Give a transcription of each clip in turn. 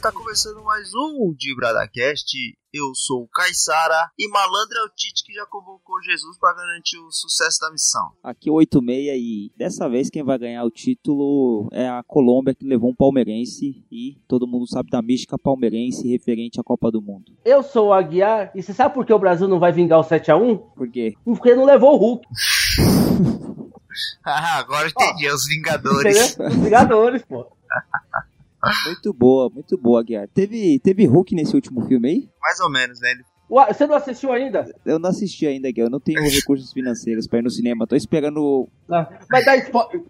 Está começando mais um DibradaCast. Eu sou o Caissara e malandro é o Tite que já convocou Jesus para garantir o sucesso da missão. Aqui é 86 e dessa vez quem vai ganhar o título é a Colômbia que levou um palmeirense e todo mundo sabe da mística palmeirense referente à Copa do Mundo. Eu sou o Aguiar e você sabe por que o Brasil não vai vingar o 7x1? Por quê? Porque não levou o Hulk. ah, agora entendi, oh, os Vingadores. Entendeu? Os Vingadores, pô. Muito boa, muito boa, Guiar. Teve, teve Hulk nesse último filme aí? Mais ou menos, né? Ele... Ué, você não assistiu ainda? Eu não assisti ainda, Guiar. Eu não tenho recursos financeiros pra ir no cinema. Tô esperando. Ah, mas dá spoiler.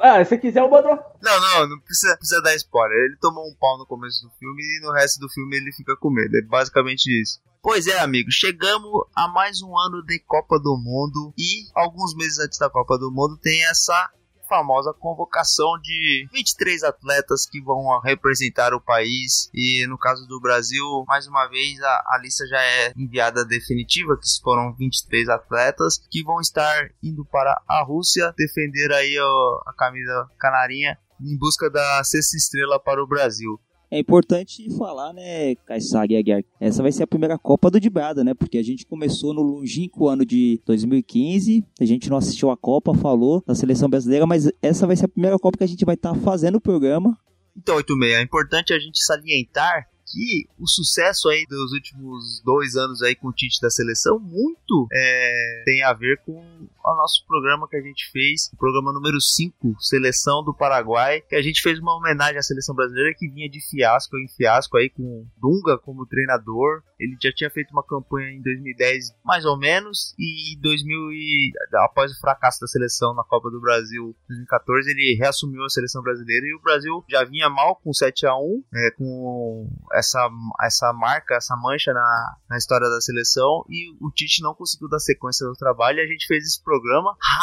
Ah, se quiser eu mando. Não, não, não precisa, precisa dar spoiler. Ele tomou um pau no começo do filme e no resto do filme ele fica com medo. É basicamente isso. Pois é, amigos, chegamos a mais um ano de Copa do Mundo e alguns meses antes da Copa do Mundo tem essa famosa convocação de 23 atletas que vão representar o país. E no caso do Brasil, mais uma vez, a, a lista já é enviada definitiva, que foram 23 atletas que vão estar indo para a Rússia defender aí ó, a camisa canarinha em busca da sexta estrela para o Brasil. É importante falar, né, Kaysag Aguiar, essa vai ser a primeira Copa do Dibrada, né? Porque a gente começou no longínquo ano de 2015, a gente não assistiu a Copa, falou da seleção brasileira, mas essa vai ser a primeira Copa que a gente vai estar tá fazendo o programa. Então, 86, é importante a gente salientar que o sucesso aí dos últimos dois anos aí com o Tite da seleção muito é, tem a ver com o nosso programa que a gente fez, o programa número 5, Seleção do Paraguai, que a gente fez uma homenagem à seleção brasileira que vinha de fiasco em fiasco aí com Dunga como treinador. Ele já tinha feito uma campanha em 2010 mais ou menos e em 2000 e, após o fracasso da seleção na Copa do Brasil 2014, ele reassumiu a seleção brasileira e o Brasil já vinha mal com 7 a 1, é, com essa, essa marca, essa mancha na, na história da seleção e o Tite não conseguiu dar sequência do trabalho. E a gente fez esse programa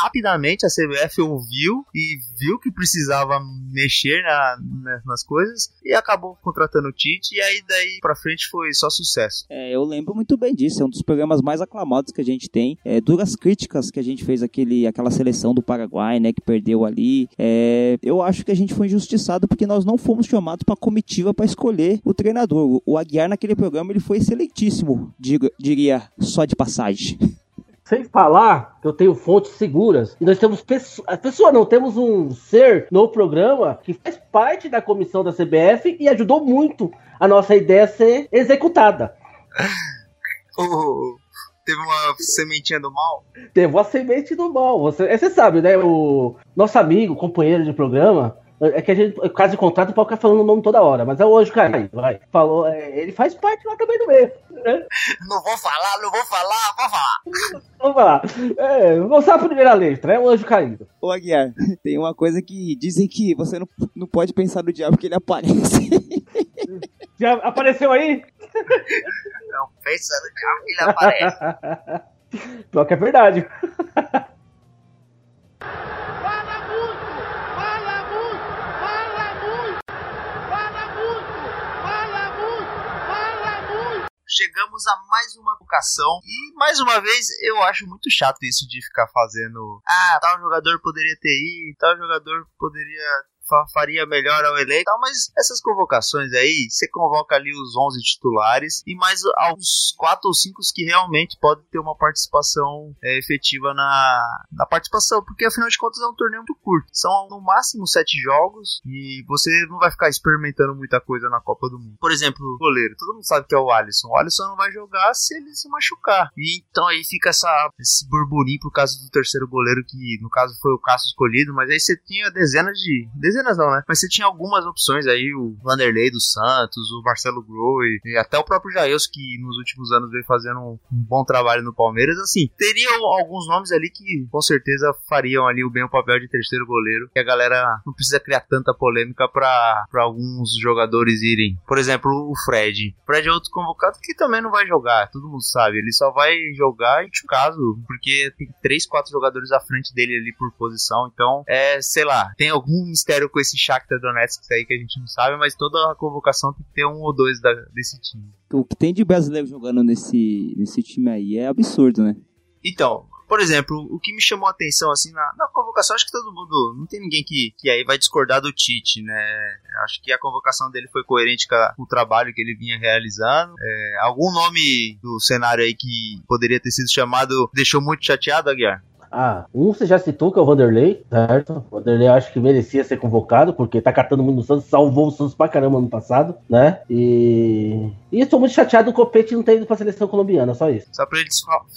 rapidamente. A CBF ouviu e viu que precisava mexer na, na, nas coisas e acabou contratando o Tite. E aí daí pra frente foi só sucesso. É, eu lembro muito bem disso. É um dos programas mais aclamados que a gente tem. É, duras críticas que a gente fez aquele, aquela seleção do Paraguai, né, que perdeu ali. É, eu acho que a gente foi injustiçado porque nós não fomos chamados para comitiva para escolher o treinador. O Aguiar naquele programa ele foi excelentíssimo, diria só de passagem. Sem falar que eu tenho fontes seguras. E nós temos pessoas. Pessoa não, temos um ser no programa que faz parte da comissão da CBF e ajudou muito a nossa ideia a ser executada. oh, teve uma sementinha do mal? Teve uma semente do mal. Você, você sabe, né? O nosso amigo, companheiro de programa, é que a gente, caso de contrato, pode ficar falando o nome toda hora, mas é o Anjo Caído, vai. Falou, é, ele faz parte lá também do meio. Né? Não vou falar, não vou falar, vou falar. Vamos falar. É, vou só a primeira letra, é o Anjo Caído. Ô Aguiar, tem uma coisa que dizem que você não, não pode pensar no diabo que ele aparece. Já apareceu aí? Não, pensa no diabo que ele aparece. Pior que é verdade. Chegamos a mais uma vocação. E mais uma vez, eu acho muito chato isso de ficar fazendo. Ah, tal jogador poderia ter ido, tal jogador poderia faria melhor ao elenco, mas essas convocações aí, você convoca ali os 11 titulares e mais alguns 4 ou 5 que realmente podem ter uma participação é, efetiva na, na participação, porque afinal de contas é um torneio muito curto. São no máximo 7 jogos e você não vai ficar experimentando muita coisa na Copa do Mundo. Por exemplo, o goleiro, todo mundo sabe que é o Alisson. O Alisson não vai jogar se ele se machucar. E então aí fica essa, esse burburinho por causa do terceiro goleiro, que no caso foi o Cássio escolhido, mas aí você tinha dezenas de. dezenas não, né? Mas você tinha algumas opções aí, o Vanderlei do Santos, o Marcelo Groi, e até o próprio Jailson, que nos últimos anos veio fazendo um, um, bom trabalho no Palmeiras. Assim, teriam alguns nomes ali que com certeza fariam ali o bem o papel de terceiro goleiro, que a galera não precisa criar tanta polêmica para alguns jogadores irem. Por exemplo, o Fred. O Fred é outro convocado que também não vai jogar, todo mundo sabe. Ele só vai jogar em caso, porque tem três, quatro jogadores à frente dele ali por posição. Então, é, sei lá, tem algum mistério com esse Shakhtar Donetsk aí que a gente não sabe, mas toda a convocação tem que ter um ou dois da, desse time. O que tem de brasileiro jogando nesse, nesse time aí é absurdo, né? Então, por exemplo, o que me chamou a atenção, assim, na, na, convocação, acho que todo mundo. Não tem ninguém que, que aí vai discordar do Tite, né? Acho que a convocação dele foi coerente com, o trabalho que ele vinha realizando. É, algum nome do cenário aí que poderia ter sido chamado deixou muito chateado, Aguiar? Ah, um você já citou, que é o Vanderlei, certo? O Vanderlei eu acho que merecia ser convocado, porque tá catando muito no Santos, salvou o Santos pra caramba no passado, né? E. E tô muito chateado o Copete não ter ido pra seleção colombiana, só isso. Só pra ele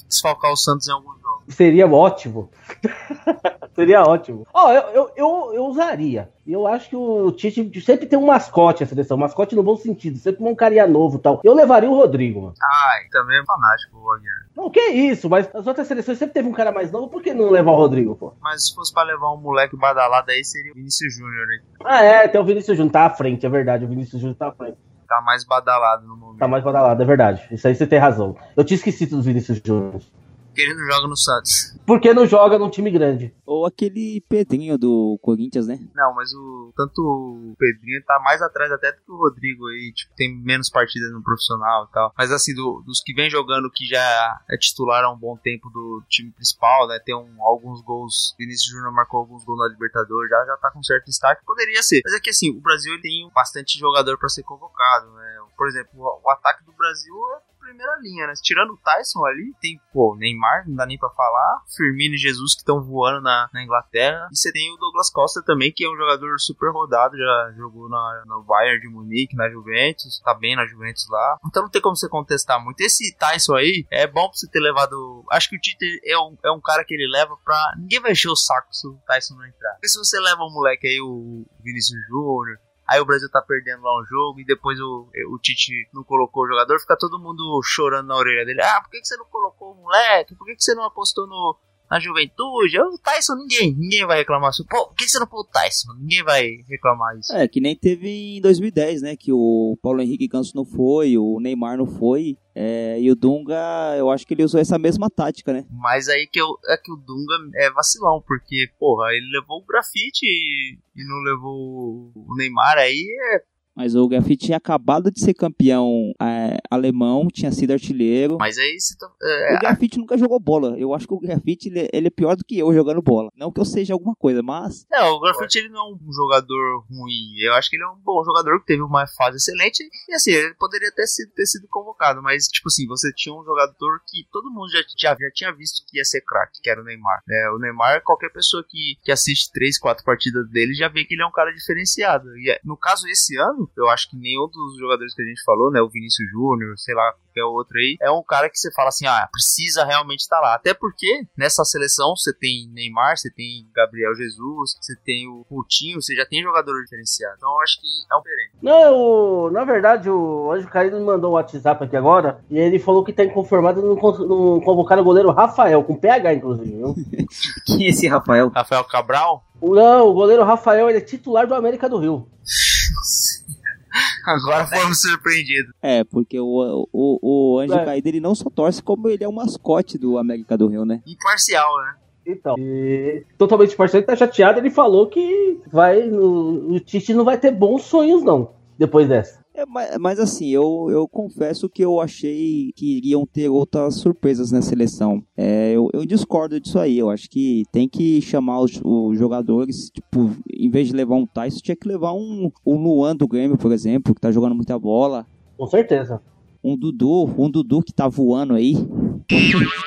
desfalcar o Santos em algum. Seria ótimo. Seria ótimo. Ó, oh, eu, eu, eu, eu, usaria. Eu acho que o Tite sempre tem um mascote a seleção, mascote no bom sentido, sempre um carinha novo e tal. Eu levaria o Rodrigo, mano. Ah, também é fanático o Aguiar. Não, que isso, mas as outras seleções sempre teve um cara mais novo, por que não levar o Rodrigo, pô? Mas se fosse pra levar um moleque badalado aí, seria o Vinícius Júnior, né? Ah, é, tem o Vinícius Júnior, tá à frente, é verdade, o Vinícius Júnior tá à frente. Tá mais badalado no momento. Tá mais badalado, é verdade. Isso aí você tem razão. Eu tinha esquecido dos Vinícius Júnior. Porque ele não joga no Santos. Porque não joga num time grande. Ou aquele Pedrinho do Corinthians, né? Não, mas o tanto o Pedrinho tá mais atrás até do que o Rodrigo aí, tipo, tem menos partidas no profissional e tal. Mas assim, do, dos que vem jogando que já é titular há um bom tempo do time principal, né? Tem um, alguns gols. Vinícius Júnior marcou alguns gols na Libertadores, já, já tá com certo destaque. Poderia ser. Mas é que assim, o Brasil ele tem bastante jogador para ser convocado, né? Por exemplo, o, o ataque do Brasil é primeira linha, né? Tirando o Tyson ali, tem, pô, Neymar, não dá nem pra falar. Firmino e Jesus que estão voando na, na, Inglaterra. E você tem o Douglas Costa também, que é um jogador super rodado, já jogou na, no Bayern de Munique, na Juventus, tá bem na Juventus lá. Então não tem como você contestar muito. Esse Tyson aí, é bom pra você ter levado. Acho que o Tite é um, é um cara que ele leva pra. Ninguém vai encher o saco se o Tyson não entrar. Porque se você leva um moleque aí, o Vinícius Júnior, aí o Brasil tá perdendo lá um jogo e depois o, o Tite não colocou o jogador, fica todo mundo chorando na orelha dele. Ah, por que, que você não colocou o moleque? Por que, que você não apostou no, na juventude? O Tyson, ninguém, ninguém vai reclamar assim. Pô, por que, você não pôs o Tyson? Ninguém vai reclamar isso. É, que nem teve em 2010, né? Que o Paulo Henrique Ganso não foi, o Neymar não foi. É, e o Dunga, eu acho que ele usou essa mesma tática, né? Mas aí que eu, é que o Dunga é vacilão, porque, porra, ele levou o grafite e, e não levou o Neymar, aí é mas o Grafite tinha acabado de ser campeão é, alemão, tinha sido artilheiro. Mas aí você tá, é, O Grafite nunca jogou bola. Eu acho que o Grafite ele, ele, é pior do que eu jogando bola. Não que eu seja alguma coisa, mas. Não, o Grafite ele não é um jogador ruim. Eu acho que ele é um bom jogador que teve uma fase excelente. E assim, ele poderia ter sido, ter sido convocado. Mas, tipo assim, você tinha um jogador que todo mundo já, já, já tinha visto que ia ser craque, que era o Neymar. É, o Neymar, qualquer pessoa que, que assiste três, quatro partidas dele já vê que ele é um cara diferenciado. E é, no caso, esse ano, eu acho que nenhum dos jogadores que a gente falou, né? O Vinícius Júnior, sei lá, qualquer outro aí, é um cara que você fala assim, ah, precisa realmente estar tá lá. Até porque nessa seleção você tem Neymar, você tem Gabriel Jesus, você tem o Coutinho, você já tem jogador diferenciado. Então eu acho que é um perene. Não, na verdade, o Anjo Caído me mandou um WhatsApp aqui agora e ele falou que tá inconformado no, no convocar o goleiro Rafael, com PH, inclusive, viu? Quem é esse Rafael? Rafael Cabral? Não, o goleiro Rafael ele é titular do América do Rio. Agora fomos surpreendidos. É, porque o, o, o Anjo é. Caído ele não só torce, como ele é o mascote do América do Rio, né? Imparcial, né? Então, e, totalmente parcial, ele tá chateado, ele falou que vai. O, o Tite não vai ter bons sonhos, não, depois dessa. É, mas, mas, assim, eu, eu confesso que eu achei que iriam ter outras surpresas na seleção. É, eu, eu discordo disso aí. Eu acho que tem que chamar os, os jogadores, tipo, em vez de levar um Tyson, tinha que levar um, um Luan do Grêmio, por exemplo, que tá jogando muita bola. Com certeza um Dudu, um Dudu que tá voando aí.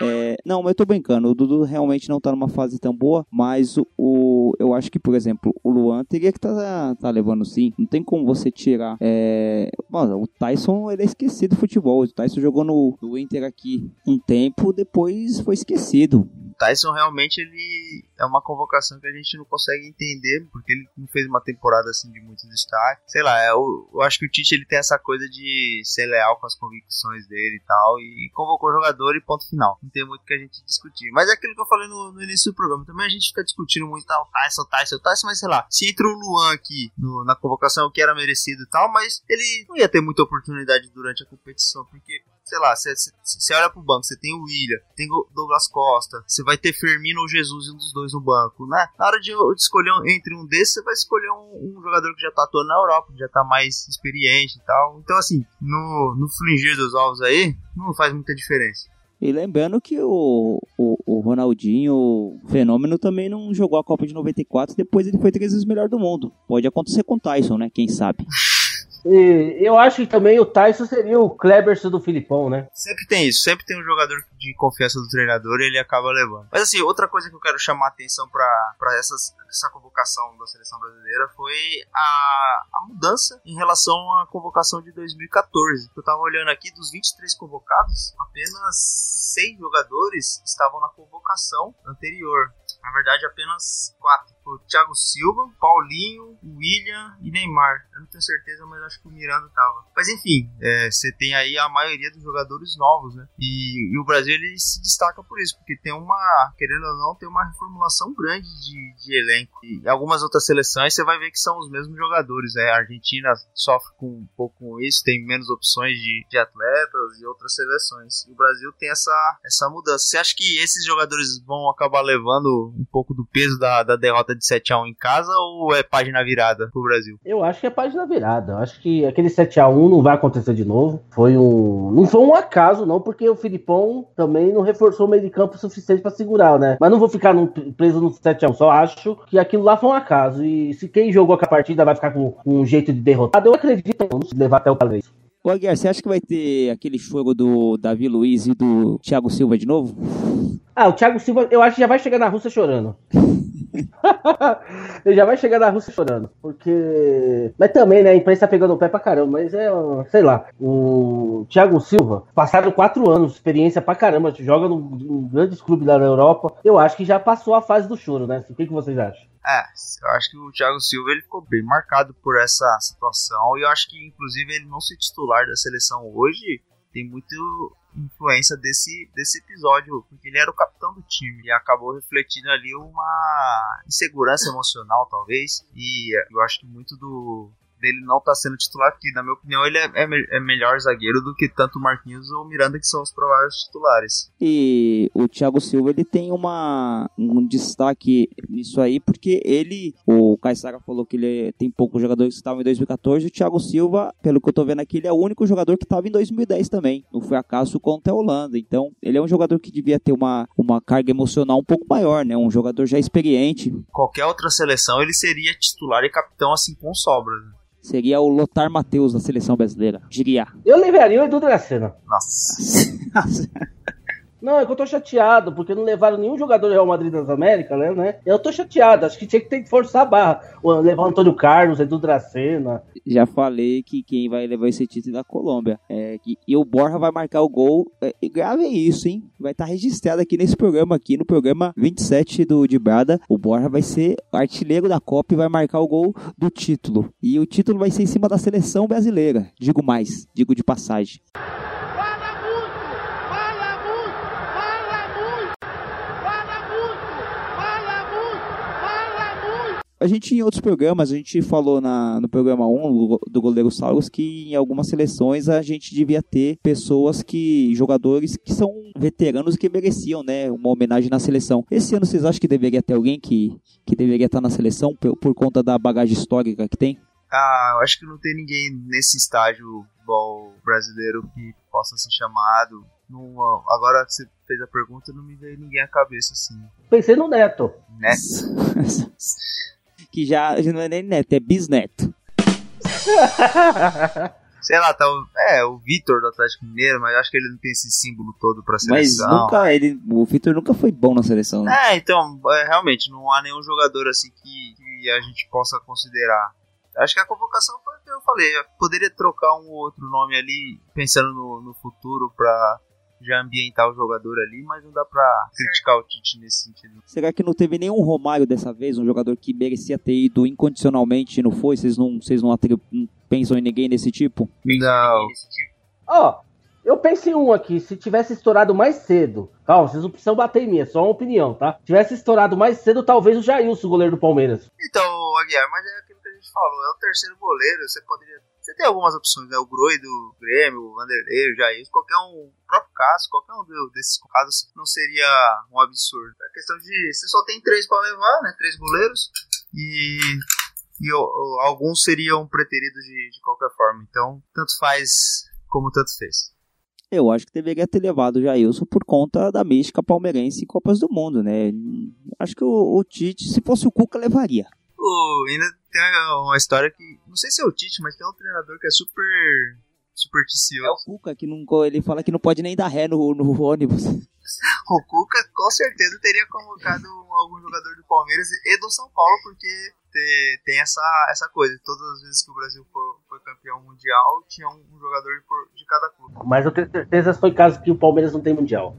É, não, mas eu tô brincando. O Dudu realmente não tá numa fase tão boa, mas o, o eu acho que, por exemplo, o Luan teria que tá, tá levando sim. Não tem como você tirar. É, mano, o Tyson ele é esquecido do futebol. O Tyson jogou no, no Inter aqui um tempo, depois foi esquecido. Tyson realmente ele é uma convocação que a gente não consegue entender, porque ele não fez uma temporada assim de muito destaque. Sei lá, eu, eu acho que o Tite ele tem essa coisa de ser leal com as convicções dele e tal, e convocou o jogador e ponto final. Não tem muito que a gente discutir. Mas é aquilo que eu falei no, no início do programa, também a gente fica discutindo muito tal, Tyson, Tyson, Tyson, mas sei lá, se entra o Luan aqui no, na convocação, que era merecido e tal, mas ele não ia ter muita oportunidade durante a competição, porque sei lá, você olha pro banco, você tem o William, tem o Douglas Costa, você vai ter Firmino ou Jesus, um dos dois no banco, né? Na hora de, de escolher um, entre um desses, você vai escolher um, um, jogador que já tá atuando na Europa, que já tá mais experiente e tal. Então, assim, no, no flingir dos ovos aí, não faz muita diferença. E lembrando que o, o, o Ronaldinho, o fenômeno, também não jogou a Copa de 94, depois ele foi três vezes melhor do mundo. Pode acontecer com o Tyson, né? Quem sabe. E eu acho que também o Tyson seria o Kleberson do Filipão, né? Sempre tem isso, sempre tem um jogador de confiança do treinador e ele acaba levando. Mas assim, outra coisa que eu quero chamar a atenção para essa convocação da seleção brasileira foi a, a mudança em relação à convocação de 2014. Eu tava olhando aqui, dos 23 convocados, apenas 6 jogadores estavam na convocação anterior. Na verdade, apenas 4 o Thiago Silva, Paulinho, William e Neymar. Eu não tenho certeza, mas acho que o Miranda tava. Mas enfim, é, você tem aí a maioria dos jogadores novos, né? E, e, o Brasil ele se destaca por isso, porque tem uma, querendo ou não, tem uma reformulação grande de, de elenco. E algumas outras seleções você vai ver que são os mesmos jogadores, né? A Argentina sofre com um pouco com isso, tem menos opções de, de atletas e outras seleções. E o Brasil tem essa, essa mudança. Você acha que esses jogadores vão acabar levando um pouco do peso da, da derrota de 7x1 em casa ou é página virada pro Brasil? Eu acho que é página virada. Eu acho que aquele 7x1 não vai acontecer de novo. Foi um. Não foi um acaso, não, porque o Filipão também não reforçou o meio de campo suficiente para segurar, né? Mas não vou ficar num, preso no 7x1. Só acho que aquilo lá foi um acaso. E se quem jogou a partida vai ficar com, com um jeito de derrotado, eu acredito em levar até o talvez. Ô Aguiar, você acha que vai ter aquele jogo do Davi Luiz e do Thiago Silva de novo? Ah, o Thiago Silva, eu acho que já vai chegar na Rússia chorando. ele já vai chegar na Rússia chorando. Porque. Mas também, né? A imprensa tá pegando o pé pra caramba. Mas é, sei lá. O Thiago Silva, passaram quatro anos, experiência pra caramba. Joga num, grandes clubes lá na Europa. Eu acho que já passou a fase do choro, né? O que, que vocês acham? É, eu acho que o Thiago Silva ele ficou bem marcado por essa situação. E eu acho que, inclusive, ele não ser titular da seleção hoje tem muito influência desse, desse episódio, porque ele era o capitão do time e acabou refletindo ali uma insegurança emocional, talvez. E eu acho que muito do, dele não tá sendo titular, porque na minha opinião ele é, é, é, melhor zagueiro do que tanto o Marquinhos ou o Miranda, que são os prováveis titulares. E o Thiago Silva ele tem uma, um destaque nisso aí, porque ele, o Caissara falou que ele tem poucos jogadores que estavam em 2014, o Thiago Silva, pelo que eu tô vendo aqui, ele é o único jogador que estava em 2010 também, no fracasso contra a Holanda. Então, ele é um jogador que devia ter uma, uma carga emocional um pouco maior, né? Um jogador já experiente. Qualquer outra seleção ele seria titular e capitão assim com sobras. Né? Seria o Lotar Matheus da seleção brasileira. Diria. Eu levaria o Edu Dracena. Nossa. Não, é que eu tô chateado, porque não levaram nenhum jogador do Real Madrid das Américas, né, né? Eu tô chateado, acho que tinha que ter que forçar a barra. Levar o Antônio Carlos, Edu Dracena. Já falei que quem vai levar esse título é da Colômbia. É, que, e o Borja vai marcar o gol. É, gravem isso, hein? Vai estar tá registrado aqui nesse programa, aqui no programa 27 do de Brada. O Borja vai ser artilheiro da Copa e vai marcar o gol do título. E o título vai ser em cima da seleção brasileira. Digo mais, digo de passagem. A gente, em outros programas, a gente falou na, no programa 1 do goleiro Saulos que em algumas seleções a gente devia ter pessoas que, jogadores que são veteranos que mereciam, né, uma homenagem na seleção. Esse ano vocês acham que deveria ter alguém que, que deveria estar na seleção por, por conta da bagagem histórica que tem? Ah, eu acho que não tem ninguém nesse estágio igual brasileiro que possa ser chamado. agora que você fez a pergunta, não me veio ninguém à cabeça assim. Pensei no Neto. Neto? que já, já não é nem neto, é bisneto. Sei lá, tá o, é, o Vitor do Atlético Mineiro, mas acho que ele não tem esse símbolo todo pra seleção. Mas nunca, ele, o Vitor nunca foi bom na seleção. Né? É, então, é, realmente, não há nenhum jogador assim que, que a gente possa considerar. Acho que a convocação foi o que eu falei. Eu poderia trocar um outro nome ali, pensando no, no futuro, pra já ambientar o jogador ali, mas não dá pra criticar o Tite nesse sentido. Será que não teve nenhum Romário dessa vez, um jogador que merecia ter ido incondicionalmente e não foi? Vocês não, vocês não, não pensam em ninguém desse tipo? Não. Ó, oh, eu pensei em um aqui, se tivesse estourado mais cedo. Calma, vocês não precisam bater em mim, é só uma opinião, tá? Tivesse estourado mais cedo, talvez o Jailson, o goleiro do Palmeiras. Então, Aguiar, mas é aquilo que a gente falou, é o terceiro goleiro, você poderia você tem algumas opções, né? O Groi do Grêmio, o Vanderlei, o Jair, qualquer um, o próprio caso, qualquer um desses casos não seria um absurdo. É questão de. Você só tem três para levar, né? Três goleiros. E e alguns seriam preteridos de, de qualquer forma. Então, tanto faz como tanto fez. Eu acho que deveria ter levado o Jailson por conta da mística palmeirense em Copas do Mundo, né? Acho que o, o Tite, se fosse o Cuca, levaria. O, ainda tem uma história que. Não sei se é o Tite, mas tem um treinador que é super supersticioso. É o Cuca que não, ele fala que não pode nem dar ré no, no ônibus. o Cuca com certeza teria convocado algum jogador do Palmeiras e do São Paulo, porque tem essa, essa coisa. Todas as vezes que o Brasil foi, foi campeão mundial, tinha um jogador de cada clube. Mas eu tenho certeza que foi caso que o Palmeiras não tem mundial.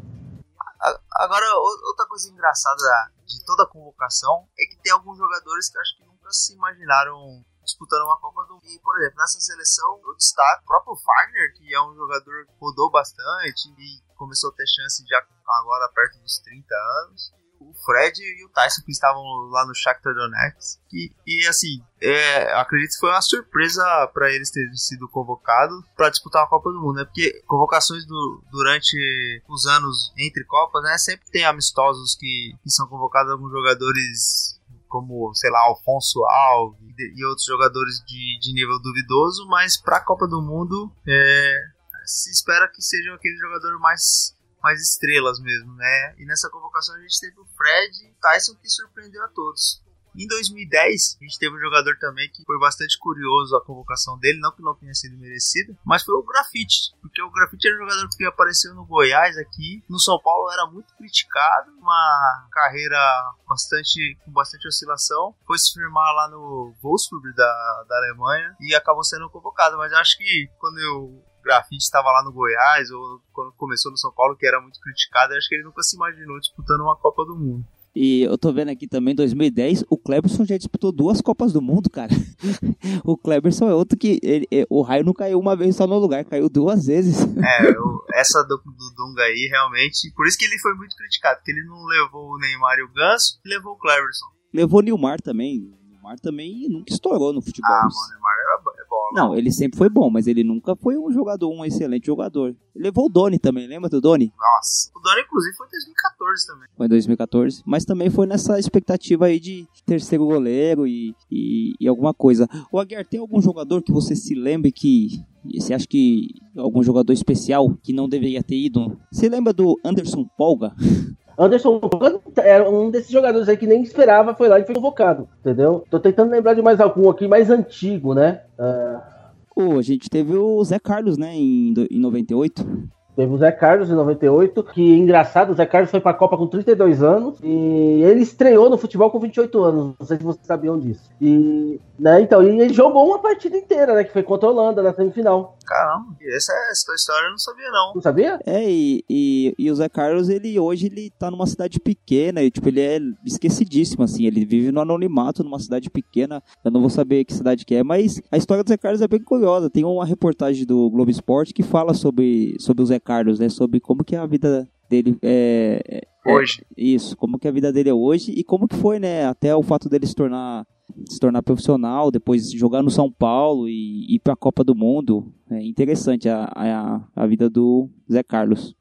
Agora, outra coisa engraçada de toda a convocação é que tem alguns jogadores que acho que nunca se imaginaram disputando uma Copa do Mundo. E, por exemplo, nessa seleção eu destaco o próprio Fagner, que é um jogador que rodou bastante e começou a ter chance já agora perto dos 30 anos. O Fred e o Tyson que estavam lá no Shakhtar Donetsk. E, e assim, é, acredito que foi uma surpresa para eles terem sido convocados para disputar a Copa do Mundo, né? Porque convocações do, durante os anos entre Copas, né? Sempre tem amistosos que, que são convocados alguns jogadores como, sei lá, Alfonso Alves e outros jogadores de, de nível duvidoso, mas para a Copa do Mundo é, se espera que sejam aqueles jogadores mais, mais estrelas mesmo, né? E nessa convocação a gente teve o Fred Tyson que surpreendeu a todos. Em 2010, a gente teve um jogador também que foi bastante curioso a convocação dele, não que não tenha sido merecida, mas foi o Grafite, porque o Grafite era um jogador que apareceu no Goiás aqui, no São Paulo era muito criticado, uma carreira bastante com bastante oscilação, foi se firmar lá no Wolfsburg da, da Alemanha e acabou sendo convocado, mas acho que quando eu grafite estava lá no Goiás ou quando começou no São Paulo, que era muito criticado, acho que ele nunca se imaginou disputando uma Copa do Mundo. E eu tô vendo aqui também, em 2010, o Cleberson já disputou duas Copas do Mundo, cara. o Cleberson é outro que ele, é, o raio não caiu uma vez só no lugar, caiu duas vezes. É, eu, essa do, do Dunga aí, realmente, por isso que ele foi muito criticado, porque ele não levou o Neymar e o Ganso, levou o Cleberson. Levou o Nilmar também. Neymar também nunca estourou no futebol. Ah, mano, o Neymar era, é bom. Não, ele sempre foi bom, mas ele nunca foi um jogador, um excelente jogador. Ele levou o Doni também, lembra do Doni? Nossa, o Doni inclusive foi em 2014 também. Foi em 2014, mas também foi nessa expectativa aí de terceiro goleiro e, e, e alguma coisa. O Aguiar, tem algum jogador que você se lembre que você acha que algum jogador especial que não deveria ter ido? Você lembra do Anderson Polga? Anderson era um desses jogadores aí que nem esperava, foi lá e foi convocado, entendeu? Tô tentando lembrar de mais algum aqui, mais antigo, né? Uh... Oh, a gente teve o Zé Carlos, né, em, em 98. Teve o Zé Carlos em 98, que engraçado, o Zé Carlos foi pra Copa com 32 anos e ele estreou no futebol com 28 anos. Não sei se vocês sabiam disso. E, né, então, e ele jogou uma partida inteira, né? Que foi contra a Holanda na semifinal. Caramba, essa, essa história eu não sabia, não. Não sabia? É, e, e, e, o Zé Carlos, ele hoje ele tá numa cidade pequena, e tipo, ele é esquecidíssimo, assim, ele vive no anonimato numa cidade pequena. Eu não vou saber que cidade que é, mas a história do Zé Carlos é bem curiosa. Tem uma reportagem do Globo Esporte que fala sobre, sobre o Zé Carlos, né? Sobre como que é a vida dele é, é hoje. É, isso, como que a vida dele é hoje e como que foi, né? Até o fato dele se tornar se tornar profissional, depois jogar no São Paulo e ir para a Copa do Mundo. É interessante a, a, a vida do Zé Carlos.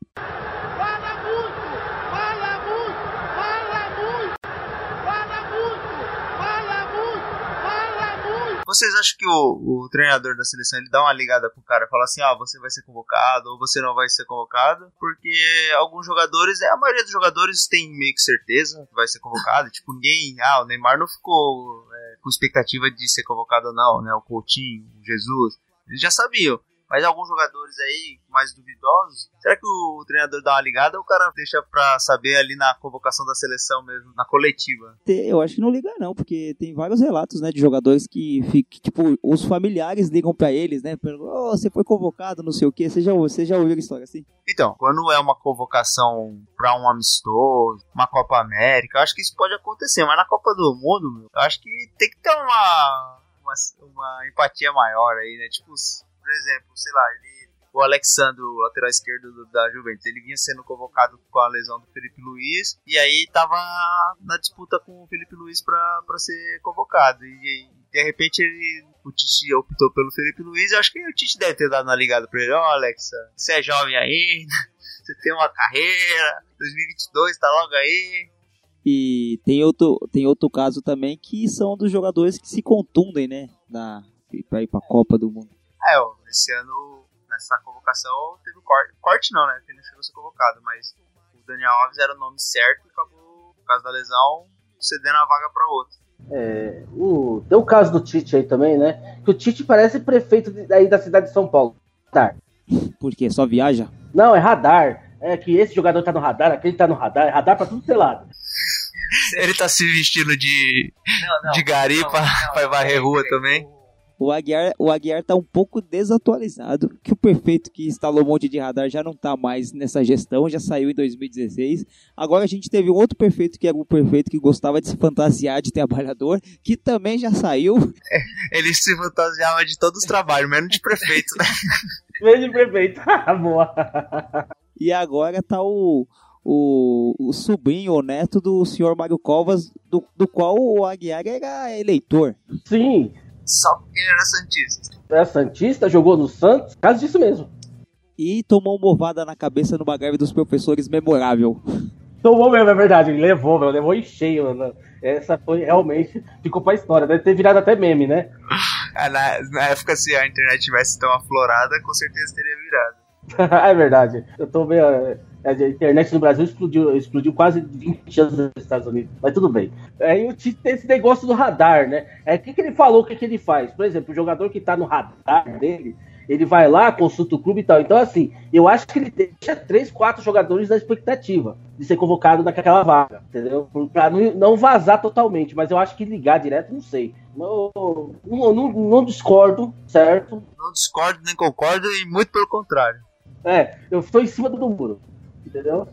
Vocês acham que o, o, treinador da seleção ele dá uma ligada pro cara, fala assim, ah, você vai ser convocado ou você não vai ser convocado? Porque alguns jogadores, é a maioria dos jogadores tem meio que certeza que vai ser convocado. tipo, ninguém, ah, o Neymar não ficou é, com expectativa de ser convocado ou não, né? O Coutinho, o Jesus, eles já sabiam. Mas alguns jogadores aí mais duvidosos, será que o treinador dá uma ligada ou o cara deixa pra saber ali na convocação da seleção mesmo, na coletiva? Eu acho que não liga não, porque tem vários relatos, né, de jogadores que, que tipo, os familiares ligam para eles, né, oh, você foi convocado, não sei o que, você já, você já ouviu a história assim? Então, quando é uma convocação para um amistoso, uma Copa América, eu acho que isso pode acontecer, mas na Copa do Mundo, eu acho que tem que ter uma, uma, uma empatia maior aí, né, tipo por exemplo, sei lá, ele, o Alexandre, lateral esquerdo do, da Juventus, ele vinha sendo convocado com a lesão do Felipe Luiz e aí tava na disputa com o Felipe Luiz para ser convocado. E, e, de repente ele, o Tite optou pelo Felipe Luiz. Eu acho que o Tite deve ter dado uma ligada pra ele: Ó, oh, Alexa, você é jovem ainda, você tem uma carreira, 2022 tá logo aí. E tem outro, tem outro caso também que são dos jogadores que se contundem, né? Na, pra ir pra Copa do Mundo. É, esse ano, nessa convocação teve corte. Corte não, né? Porque ele não chegou a ser convocado, mas o Daniel Alves era o nome certo e acabou, por causa da lesão, cedendo a vaga para outro. É, o, tem o caso do Tite aí também, né? Que o Tite parece prefeito de, aí da cidade de São Paulo. Radar. Por quê? Só viaja? Não, é radar. É que esse jogador tá no radar, aquele tá no radar, é radar pra tudo ser lado. Ele tá se vestindo de, Não, não, de gari não, pra, não, pra varrer rua também. O- Aguiar, o Aguiar tá um pouco desatualizado, que o prefeito que instalou um monte de radar já não tá mais nessa gestão, já saiu em 2016. Agora a gente teve um outro prefeito que era o prefeito que gostava de se fantasiar de trabalhador, que também já saiu. Ele se fantasiava de todos os trabalhos, menos de prefeito, né? Veja prefeito. Boa. E agora tá o, o, o sobrinho ou neto do senhor Mário Covas, do, do qual o Aguiar era eleitor. Sim, Só porque ele era Santista. é Santista, jogou no Santos, caso disso mesmo. E tomou uma ovada na cabeça numa greve dos professores memorável. Tomou mesmo, é verdade, ele levou, meu, levou em cheio. Né? Essa foi realmente, ficou pra história, deve ter virado até meme, né? Ah, Na, na época, se a internet tivesse tão aflorada, com certeza teria virado. é verdade. Eu tô vendo. A internet no Brasil explodiu, explodiu quase 20 anos nos Estados Unidos. Mas tudo bem. Aí o Tite tem esse negócio do radar, né? É o que, que ele falou, o que, que ele faz? Por exemplo, o jogador que tá no radar dele, ele vai lá, consulta o clube e tal. Então, assim, eu acho que ele deixa três, quatro jogadores na expectativa de ser convocado naquela vaga, entendeu? Pra não, não vazar totalmente, mas eu acho que ligar direto, não sei. Não, não, não, não discordo, certo? Não discordo nem concordo e muito pelo contrário. É, eu estou em cima do muro. Entendeu?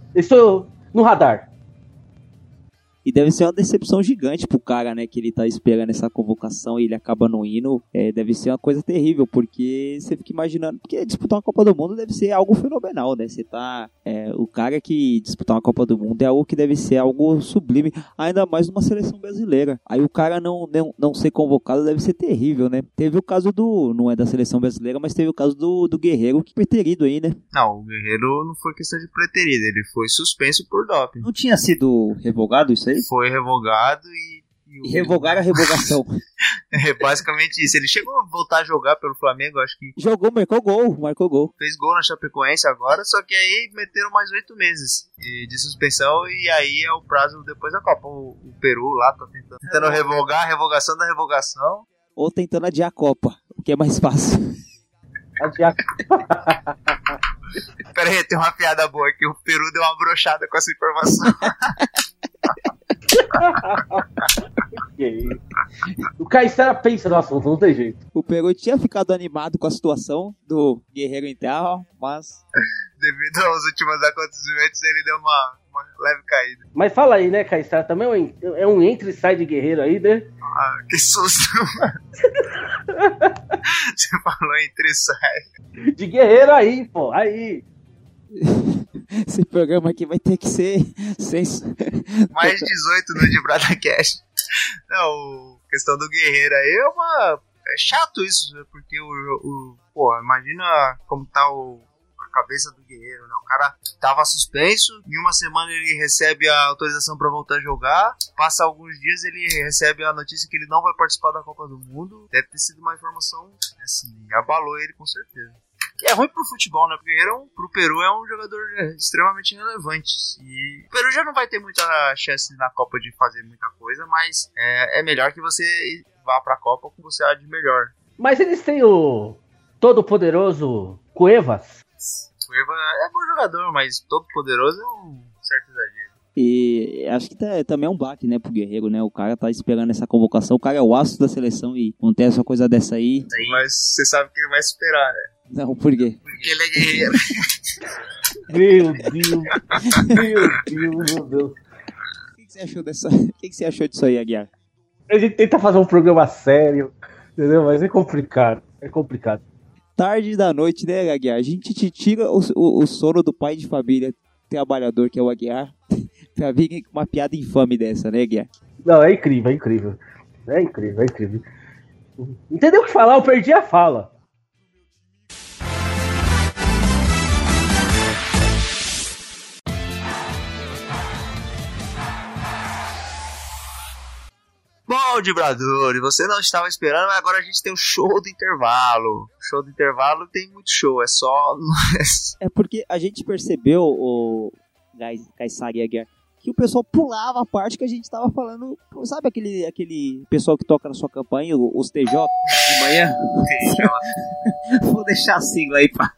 No radar. E deve ser uma decepção gigante pro cara, né? Que ele tá esperando essa convocação e ele acaba não indo. É, deve ser uma coisa terrível, porque você fica imaginando. Porque disputar uma Copa do Mundo deve ser algo fenomenal, né? Você tá. É, o cara que disputar uma Copa do Mundo é algo que deve ser algo sublime, ainda mais numa seleção brasileira. Aí o cara não, não, não ser convocado deve ser terrível, né? Teve o caso do. Não é da seleção brasileira, mas teve o caso do, do Guerreiro, que preterido aí, né? Não, o Guerreiro não foi questão de preterido, ele foi suspenso por doping. Não tinha sido revogado isso aí? Foi revogado e. e E o- revogaram a revogação. É basicamente isso. Ele chegou a voltar a jogar pelo Flamengo, acho que Jogou, marcou gol, marcou gol. fez gol na Chapecoense agora, só que aí meteram mais oito meses de, de suspensão e aí é o prazo depois da Copa. O, o Peru lá tá tentando, tentando revogar a revogação da revogação. Ou tentando adiar a Copa, o que é mais fácil. Adiar- Pera aí, tem uma piada boa aqui. O Peru deu uma brochada com essa informação. O Caissara pensa no assunto, não tem jeito. O Peru tinha ficado animado com a situação do Guerreiro entrar, mas Devido aos últimos acontecimentos, ele deu uma, uma leve caída. Mas fala aí, né, Caissara? Também é um, é entre e sai de guerreiro aí, né? Ah, que susto. Você falou entre sai. De guerreiro aí, pô, aí. esse programa aqui vai ter que ser sem... Mais 18 no de Brada Cash. Não, questão do guerreiro aí é uma. É chato isso, né? porque o. o pô, imagina como tá o, a cabeça do guerreiro, né? O cara tava suspenso, em uma semana ele recebe a autorização pra voltar a jogar, passa alguns dias ele recebe a notícia que ele não vai participar da Copa do Mundo. Deve ter sido uma informação, assim, abalou ele com certeza. É ruim pro futebol, né? Porque ele é um, pro Peru é um jogador extremamente relevante. E o Peru já não vai ter muita chance na Copa de fazer muita coisa, mas é, é melhor que você vá pra Copa com você há de melhor. Mas eles têm o todo poderoso Cuevas. O Eva é bom jogador, mas todo poderoso é um. E acho que tá- também é um baque, né, pro Guerreiro, né? O cara tá esperando essa convocação, o cara é o aço da seleção e acontece uma coisa dessa aí. Mas você sabe que ele vai superar, né? Não, por quê? Porque ele é guerreiro. Meu Deus. Meu Deus, meu Deus. O que, que você achou dessa... O que, que você achou disso aí, Aguiar? A gente tenta fazer um programa sério, entendeu? Mas é complicado. É complicado. Tarde da noite, né, Aguiar? A gente te tira o, o, o sono do pai de família trabalhador que é o Aguiar pra vir com uma piada infame dessa, né, Aguiar? Não, é incrível, é incrível. É incrível, é incrível. Entendeu o que falar? Eu perdi a fala. Bom, Dibrador, você não estava esperando, mas agora a gente tem o show do intervalo. Show do intervalo tem muito show, é só. é porque a gente percebeu, o Kaysari Aguiar, que o pessoal pulava a parte que a gente tava falando. Sabe aquele, aquele pessoal que toca na sua campanha, os TJ de manhã? Vou deixar a sigla aí pra,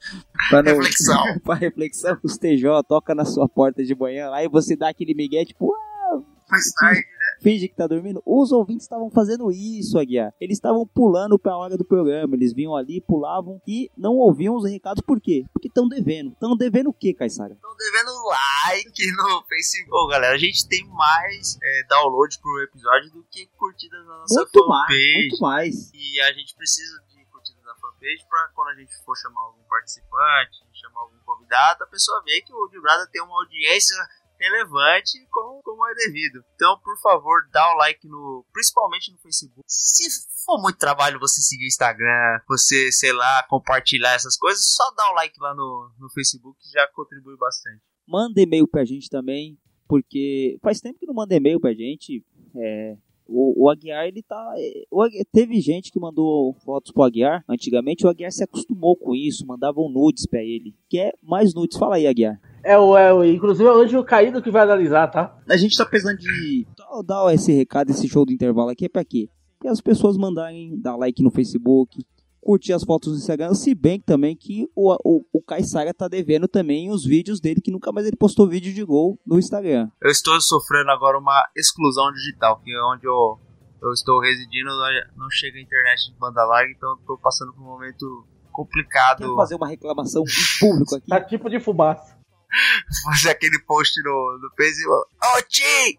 pra não, reflexão. pra reflexão. Os TJ toca na sua porta de manhã, aí você dá aquele migué, tipo, ah, mais tarde finge que tá dormindo. Os ouvintes estavam fazendo isso, Aguiar. Eles estavam pulando pra hora do programa. Eles vinham ali, pulavam e não ouviam os recados. Por quê? Porque estão devendo. Estão devendo o quê, Caissara? Estão devendo like no Facebook, galera. A gente tem mais é, download por episódio do que curtidas na nossa muito fanpage. Mais, muito mais. E a gente precisa de curtidas na fanpage pra quando a gente for chamar algum participante, chamar algum convidado, a pessoa ver que o Vibrada tem uma audiência relevante como, como é devido. Então, por favor, dá o like no, principalmente no Facebook. Se for muito trabalho você seguir o Instagram, você, sei lá, compartilhar essas coisas, só dá o like lá no, no Facebook já contribui bastante. Manda e-mail pra gente também, porque faz tempo que não manda e-mail pra gente. É, o, o, Aguiar, ele tá. O Aguiar, teve gente que mandou fotos pro Aguiar. Antigamente o Aguiar se acostumou com isso, mandavam nudes pra ele. Quer mais nudes? Fala aí, Aguiar. É o, é o, inclusive é o Anjo Caído que vai analisar, tá? A gente tá precisando de dar esse recado, esse show do intervalo aqui é pra quê? Que as pessoas mandarem dar like no Facebook, curtir as fotos no Instagram, se bem também que o, o, o Caissara tá devendo também os vídeos dele, que nunca mais ele postou vídeo de gol no Instagram. Eu estou sofrendo agora uma exclusão digital, que é onde eu, eu estou residindo não chega a internet de banda larga, então estou passando por um momento complicado. Quer fazer uma reclamação em público aqui? Tá tipo de fumaça. fazer aquele post no, no Facebook. Ô, Tim!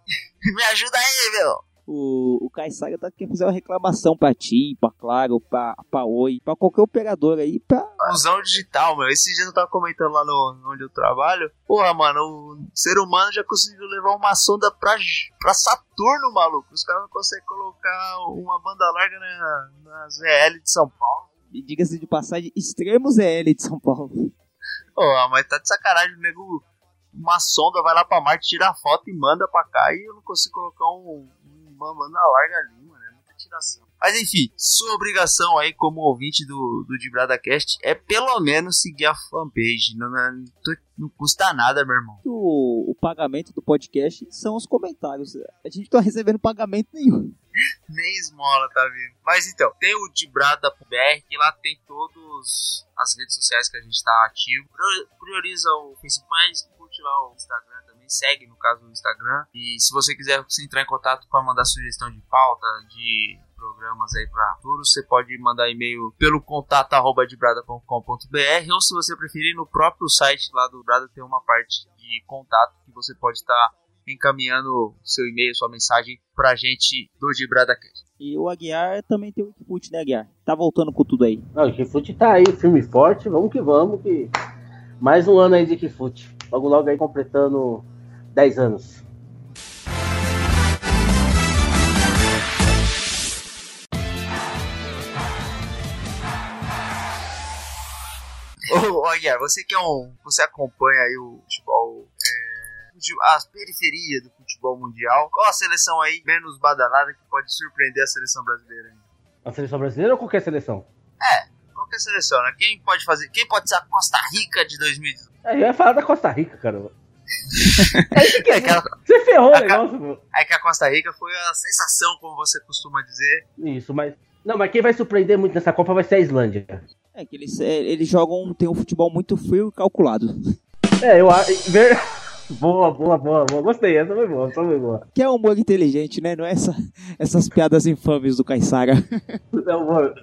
Me ajuda aí, meu! O, o Caissara tá querendo fazer uma reclamação pra TIM, pra Claro, pra, pra Oi, pra qualquer operador aí, pra... Fusão digital, meu. Esse dia eu tava comentando lá no, onde eu trabalho. Porra, mano, o ser humano já conseguiu levar uma sonda pra, pra Saturno, maluco. Os caras não conseguem colocar uma banda larga na, na ZL de São Paulo. E diga-se de passagem, extremo ZL de São Paulo. Pô, mas tá de sacanagem, o nego. Uma sonda vai lá pra Marte, tira a foto e manda pra cá e eu não consigo colocar um, uma banda larga ali, mano. É muita tiração. Mas enfim, sua obrigação aí como ouvinte do, do Dibrada Cast é pelo menos seguir a fanpage. Não, não, não custa nada, meu irmão. O, o, pagamento do podcast são os comentários. A gente não tá recebendo pagamento nenhum. Nem esmola, tá vindo. Mas então, tem o Dibrada.br, que lá tem todas as redes sociais que a gente tá ativo. Prioriza o Facebook, mas curte lá o Instagram também. Segue, no caso, o Instagram. E se você quiser entrar em contato para mandar sugestão de pauta, de programas aí para futuro, você pode mandar e-mail pelo contato arroba de brada.com.br ou se você preferir no próprio site lá do Brada tem uma parte de contato que você pode estar tá encaminhando seu e-mail, sua mensagem pra gente do de BradaCast. E o Aguiar também tem o Wikifute, né, Aguiar? Tá voltando com tudo aí. Não, o Wikifute tá aí, firme e forte, vamos que vamos, que mais um ano aí de Wikifute. Logo logo aí completando 10 anos. Olha, você que é um. Você acompanha aí o futebol. É, as periferias do futebol mundial. Qual a seleção aí menos badalada que pode surpreender a seleção brasileira? A seleção brasileira ou qualquer seleção? É, qualquer seleção, né? Quem pode fazer. Quem pode ser a Costa Rica de 2018? É, eu ia falar da Costa Rica, cara. É que, é que a, você ferrou o negócio, meu. É que a Costa Rica foi a sensação, como você costuma dizer. Isso, mas. Não, mas quem vai surpreender muito nessa Copa vai ser a Islândia. É que eles, é, eles jogam, tem um futebol muito frio e calculado. É, eu acho. Boa, boa, boa, boa. Gostei, essa foi boa, essa foi boa. Que é um humor inteligente, né? Não é essa, essas piadas infames do Caissara. É humor.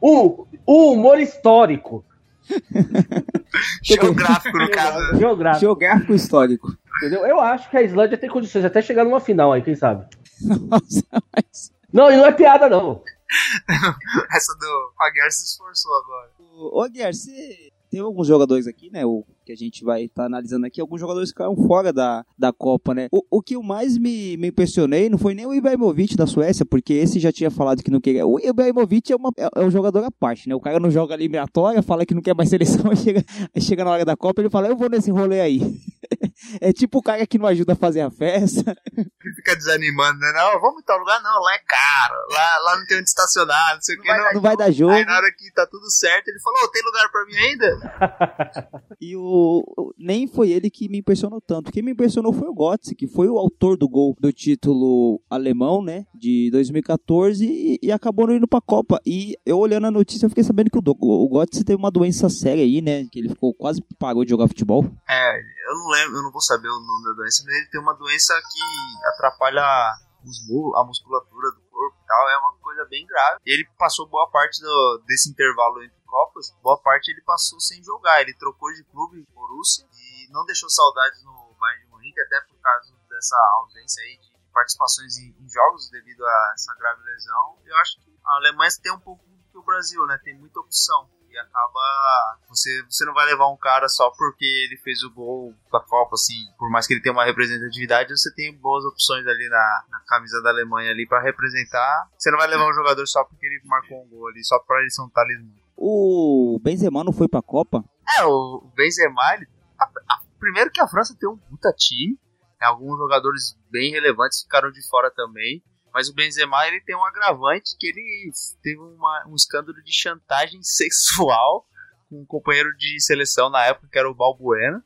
O, o humor histórico. Geográfico, no caso. Geográfico. Geográfico histórico. Entendeu? Eu acho que a Islândia tem condições até chegar numa final aí, quem sabe? Nossa, mas... Não, e não é piada, não. Essa do Aguiar se esforçou agora. Ô, Aguiar, você tem alguns jogadores aqui, né? O que a gente vai estar tá analisando aqui, alguns jogadores ficaram fora da, da Copa, né? O, o que eu mais me, me impressionei não foi nem o Ibrahimovic da Suécia, porque esse já tinha falado que não queria. O Ibrahimovic é, uma, é, é um jogador à parte, né? O cara não joga eliminatória, fala que não quer mais seleção, chega, chega na hora da Copa ele fala, eu vou nesse rolê aí. É tipo o cara que não ajuda a fazer a festa. Que fica desanimando, né? Não, vamos em tal lugar, não, lá é caro. Lá, lá não tem onde estacionar, não sei o que. Não, Não vai dar jogo. Aí na hora que tá tudo certo, ele falou, "Ô, tem lugar pra mim ainda? E o, nem foi ele que me impressionou tanto. Quem me impressionou foi o Götze, que foi o autor do gol do título alemão, né, de 2014 e, e acabou não indo pra Copa. E eu olhando a notícia, eu fiquei sabendo que o, o Götze teve uma doença séria aí, né, que ele ficou quase parou de jogar futebol. É, eu não lembro, eu não vou saber o nome da doença, mas ele tem uma doença que atrapalha a musculatura do corpo e tal, é uma coisa bem grave. Ele passou boa parte do- desse intervalo entre Copas, boa parte ele passou sem jogar. Ele trocou de clube por Rússia e não deixou saudades no Bayern de Munique, até por causa dessa ausência aí de participações em, em jogos devido a essa grave lesão. Eu acho que a Alemanha tem um pouco do que o Brasil, né? Tem muita opção. E acaba. Você, você não vai levar um cara só porque ele fez o gol da Copa, assim. Por mais que ele tenha uma representatividade, você tem boas opções ali na, na camisa da Alemanha ali para representar. Você não vai levar um jogador só porque ele marcou um gol ali, só pra ele ser um talismã. O Benzema não foi pra Copa? É, o Benzema, ele, a- a- primeiro que a França tem um puta time, alguns jogadores bem relevantes ficaram de fora também, mas o Benzema ele tem um agravante que ele teve uma- um escândalo de chantagem sexual com um companheiro de seleção na época que era o Balbuena.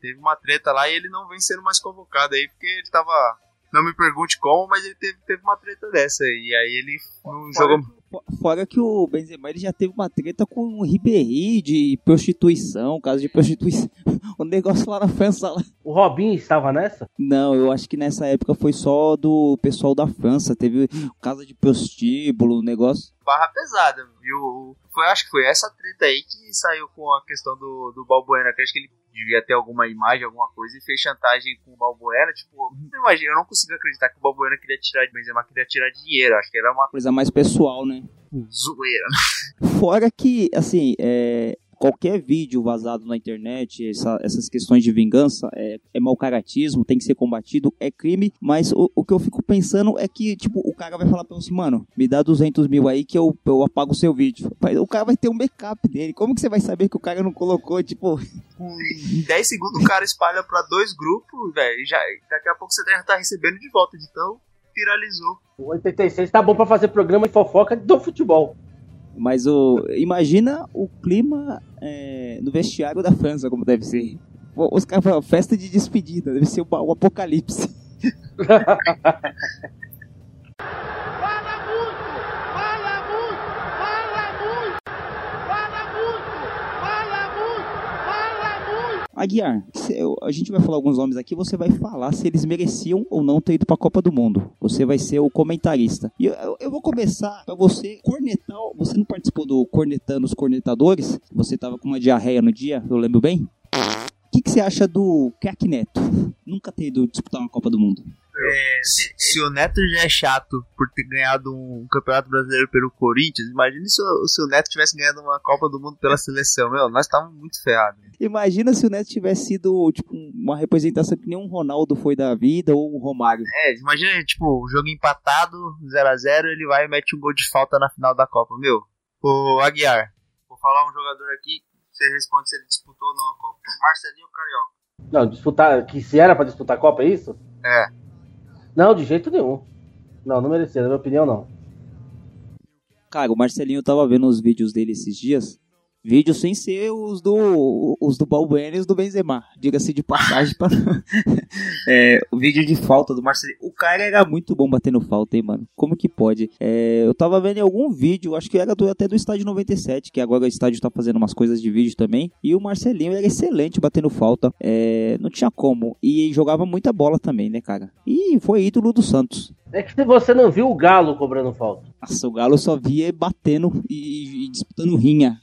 Teve uma treta lá e ele não vem sendo mais convocado aí porque ele tava. Não me pergunte como, mas ele teve, teve uma treta dessa. E aí ele não jogou. Fo- Fora que o Benzema ele já teve uma treta com o Ribéry de prostituição, caso de prostituição. O negócio lá na França lá. O Robinho estava nessa? Não, eu acho que nessa época foi só do pessoal da França. Teve casa de prostíbulo, o negócio. barra pesada, viu? Foi, acho que foi essa treta aí que saiu com a questão do, do Balbuena, que acho que ele devia ter alguma imagem, alguma coisa, e fez chantagem com o Balbuena. Tipo, não imagina, eu não consigo acreditar que o Balbuena queria tirar de Benzema, queria tirar dinheiro. Acho que era uma Coisa mais pessoal, né? zoeira. Fora que, assim, é, qualquer vídeo vazado na internet, essa- essas questões de vingança, é, é mau caratismo, tem que ser combatido, é crime, mas o, o que eu fico pensando é que, tipo, o cara vai falar pra você, mano, me dá 200 mil aí que eu, eu apago o seu vídeo. O cara vai ter um backup dele, como que você vai saber que o cara não colocou, tipo... Com 10 segundos o cara espalha pra dois grupos, velho, e já, daqui a pouco você já tá recebendo de volta, de tão viralizou. O 86 tá bom pra fazer programa de fofoca do futebol. Mas o, imagina o clima é, no vestiário da França, como deve ser. Os caras falam, festa de despedida, deve ser o, o apocalipse. Fala muito! Fala muito! Fala muito! Fala muito! Fala muito! Fala muito! Aguiar, a gente vai falar alguns nomes aqui, você vai falar se eles mereciam ou não ter ido pra Copa do Mundo. Você vai ser o comentarista. E eu, eu- eu vou começar pra você cornetar. Você não participou do Cornetando os Cornetadores? Você tava com uma diarreia no dia, eu lembro bem? O que, que você acha do Crack Neto? Nunca ter ido disputar uma Copa do Mundo. É, se, se o Neto já é chato por ter ganhado um campeonato brasileiro pelo Corinthians, imagine se o, se o Neto tivesse ganhado uma Copa do Mundo pela seleção. Meu, nós estávamos muito ferrados. Imagina se o Neto tivesse sido tipo, uma representação que nem um Ronaldo foi da vida ou um Romário. É, imagina, tipo, o jogo empatado, 0x0, ele vai e mete um gol de falta na final da Copa. Meu, o Aguiar, vou falar um jogador aqui, você responde se ele disputou ou não a Copa. Marcelinho Carioca. Não, disputar. Que se era pra disputar a Copa, é isso? É. Não, de jeito nenhum. Não, não merecia, na minha opinião, não. Cara, o Marcelinho tava vendo os vídeos dele esses dias. Vídeos sem ser os do os do Balbuena e os do Benzema. Diga-se de passagem para é, o vídeo de falta do Marcelinho. O cara era muito bom batendo falta, hein, mano. Como que pode? É, eu tava vendo em algum vídeo, acho que era do- até do estádio 97, que agora o estádio tá fazendo umas coisas de vídeo também. E o Marcelinho era excelente batendo falta. É, não tinha como. E jogava muita bola também, né, cara? E foi ídolo do Santos. É que se você não viu o Galo cobrando falta. Nossa, o Galo só via batendo e, e disputando rinha.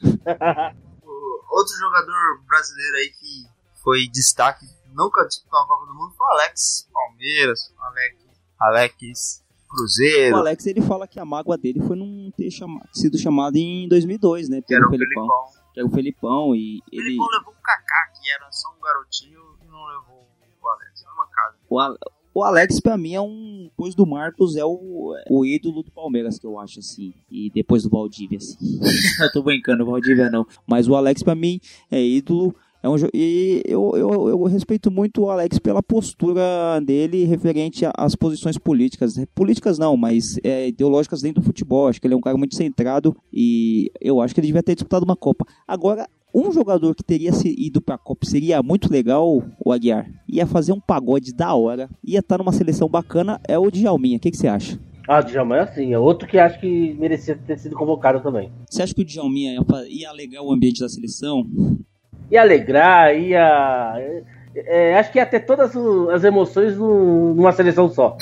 O- Outro jogador brasileiro aí que foi destaque, nunca disputou uma Copa do Mundo, foi o Alex Palmeiras, Alex, Alex O Cruzeiro, Alex ele fala que a mágoa dele foi não ter chama- sido chamado em 2002, né? o Pelo Felipão. Que era o Felipão e O ele. Felipão levou o Kaká, que era só um garotinho, e não levou o Alex. É uma casa. O, A- o Alex, pra mim, é um. Depois do Marcos, é o, o ídolo do Palmeiras, que eu acho, assim. E depois do Valdívia, assim. eu tô brincando, o Valdívia não. Mas o Alex, pra mim, é ídolo. É um e eu, eu, eu respeito muito o Alex pela postura dele referente às posições políticas. Políticas não, mas é, ideológicas dentro do futebol. Acho que ele é um cara muito centrado e eu acho que ele devia ter disputado uma Copa. Agora, um jogador que teria se- ido pra Copa seria muito legal, o Aguiar. Ia fazer um pagode da hora, ia estar numa seleção bacana, é o Djalminha. O que, que você acha? Ah, Djalma é assim, é outro que acho que merecia ter sido convocado também. Você acha que o Djalminha ia, ia alegar o ambiente da seleção? Ia alegrar, ia. é, é, acho que ia ter todas o- as emoções num- numa seleção só.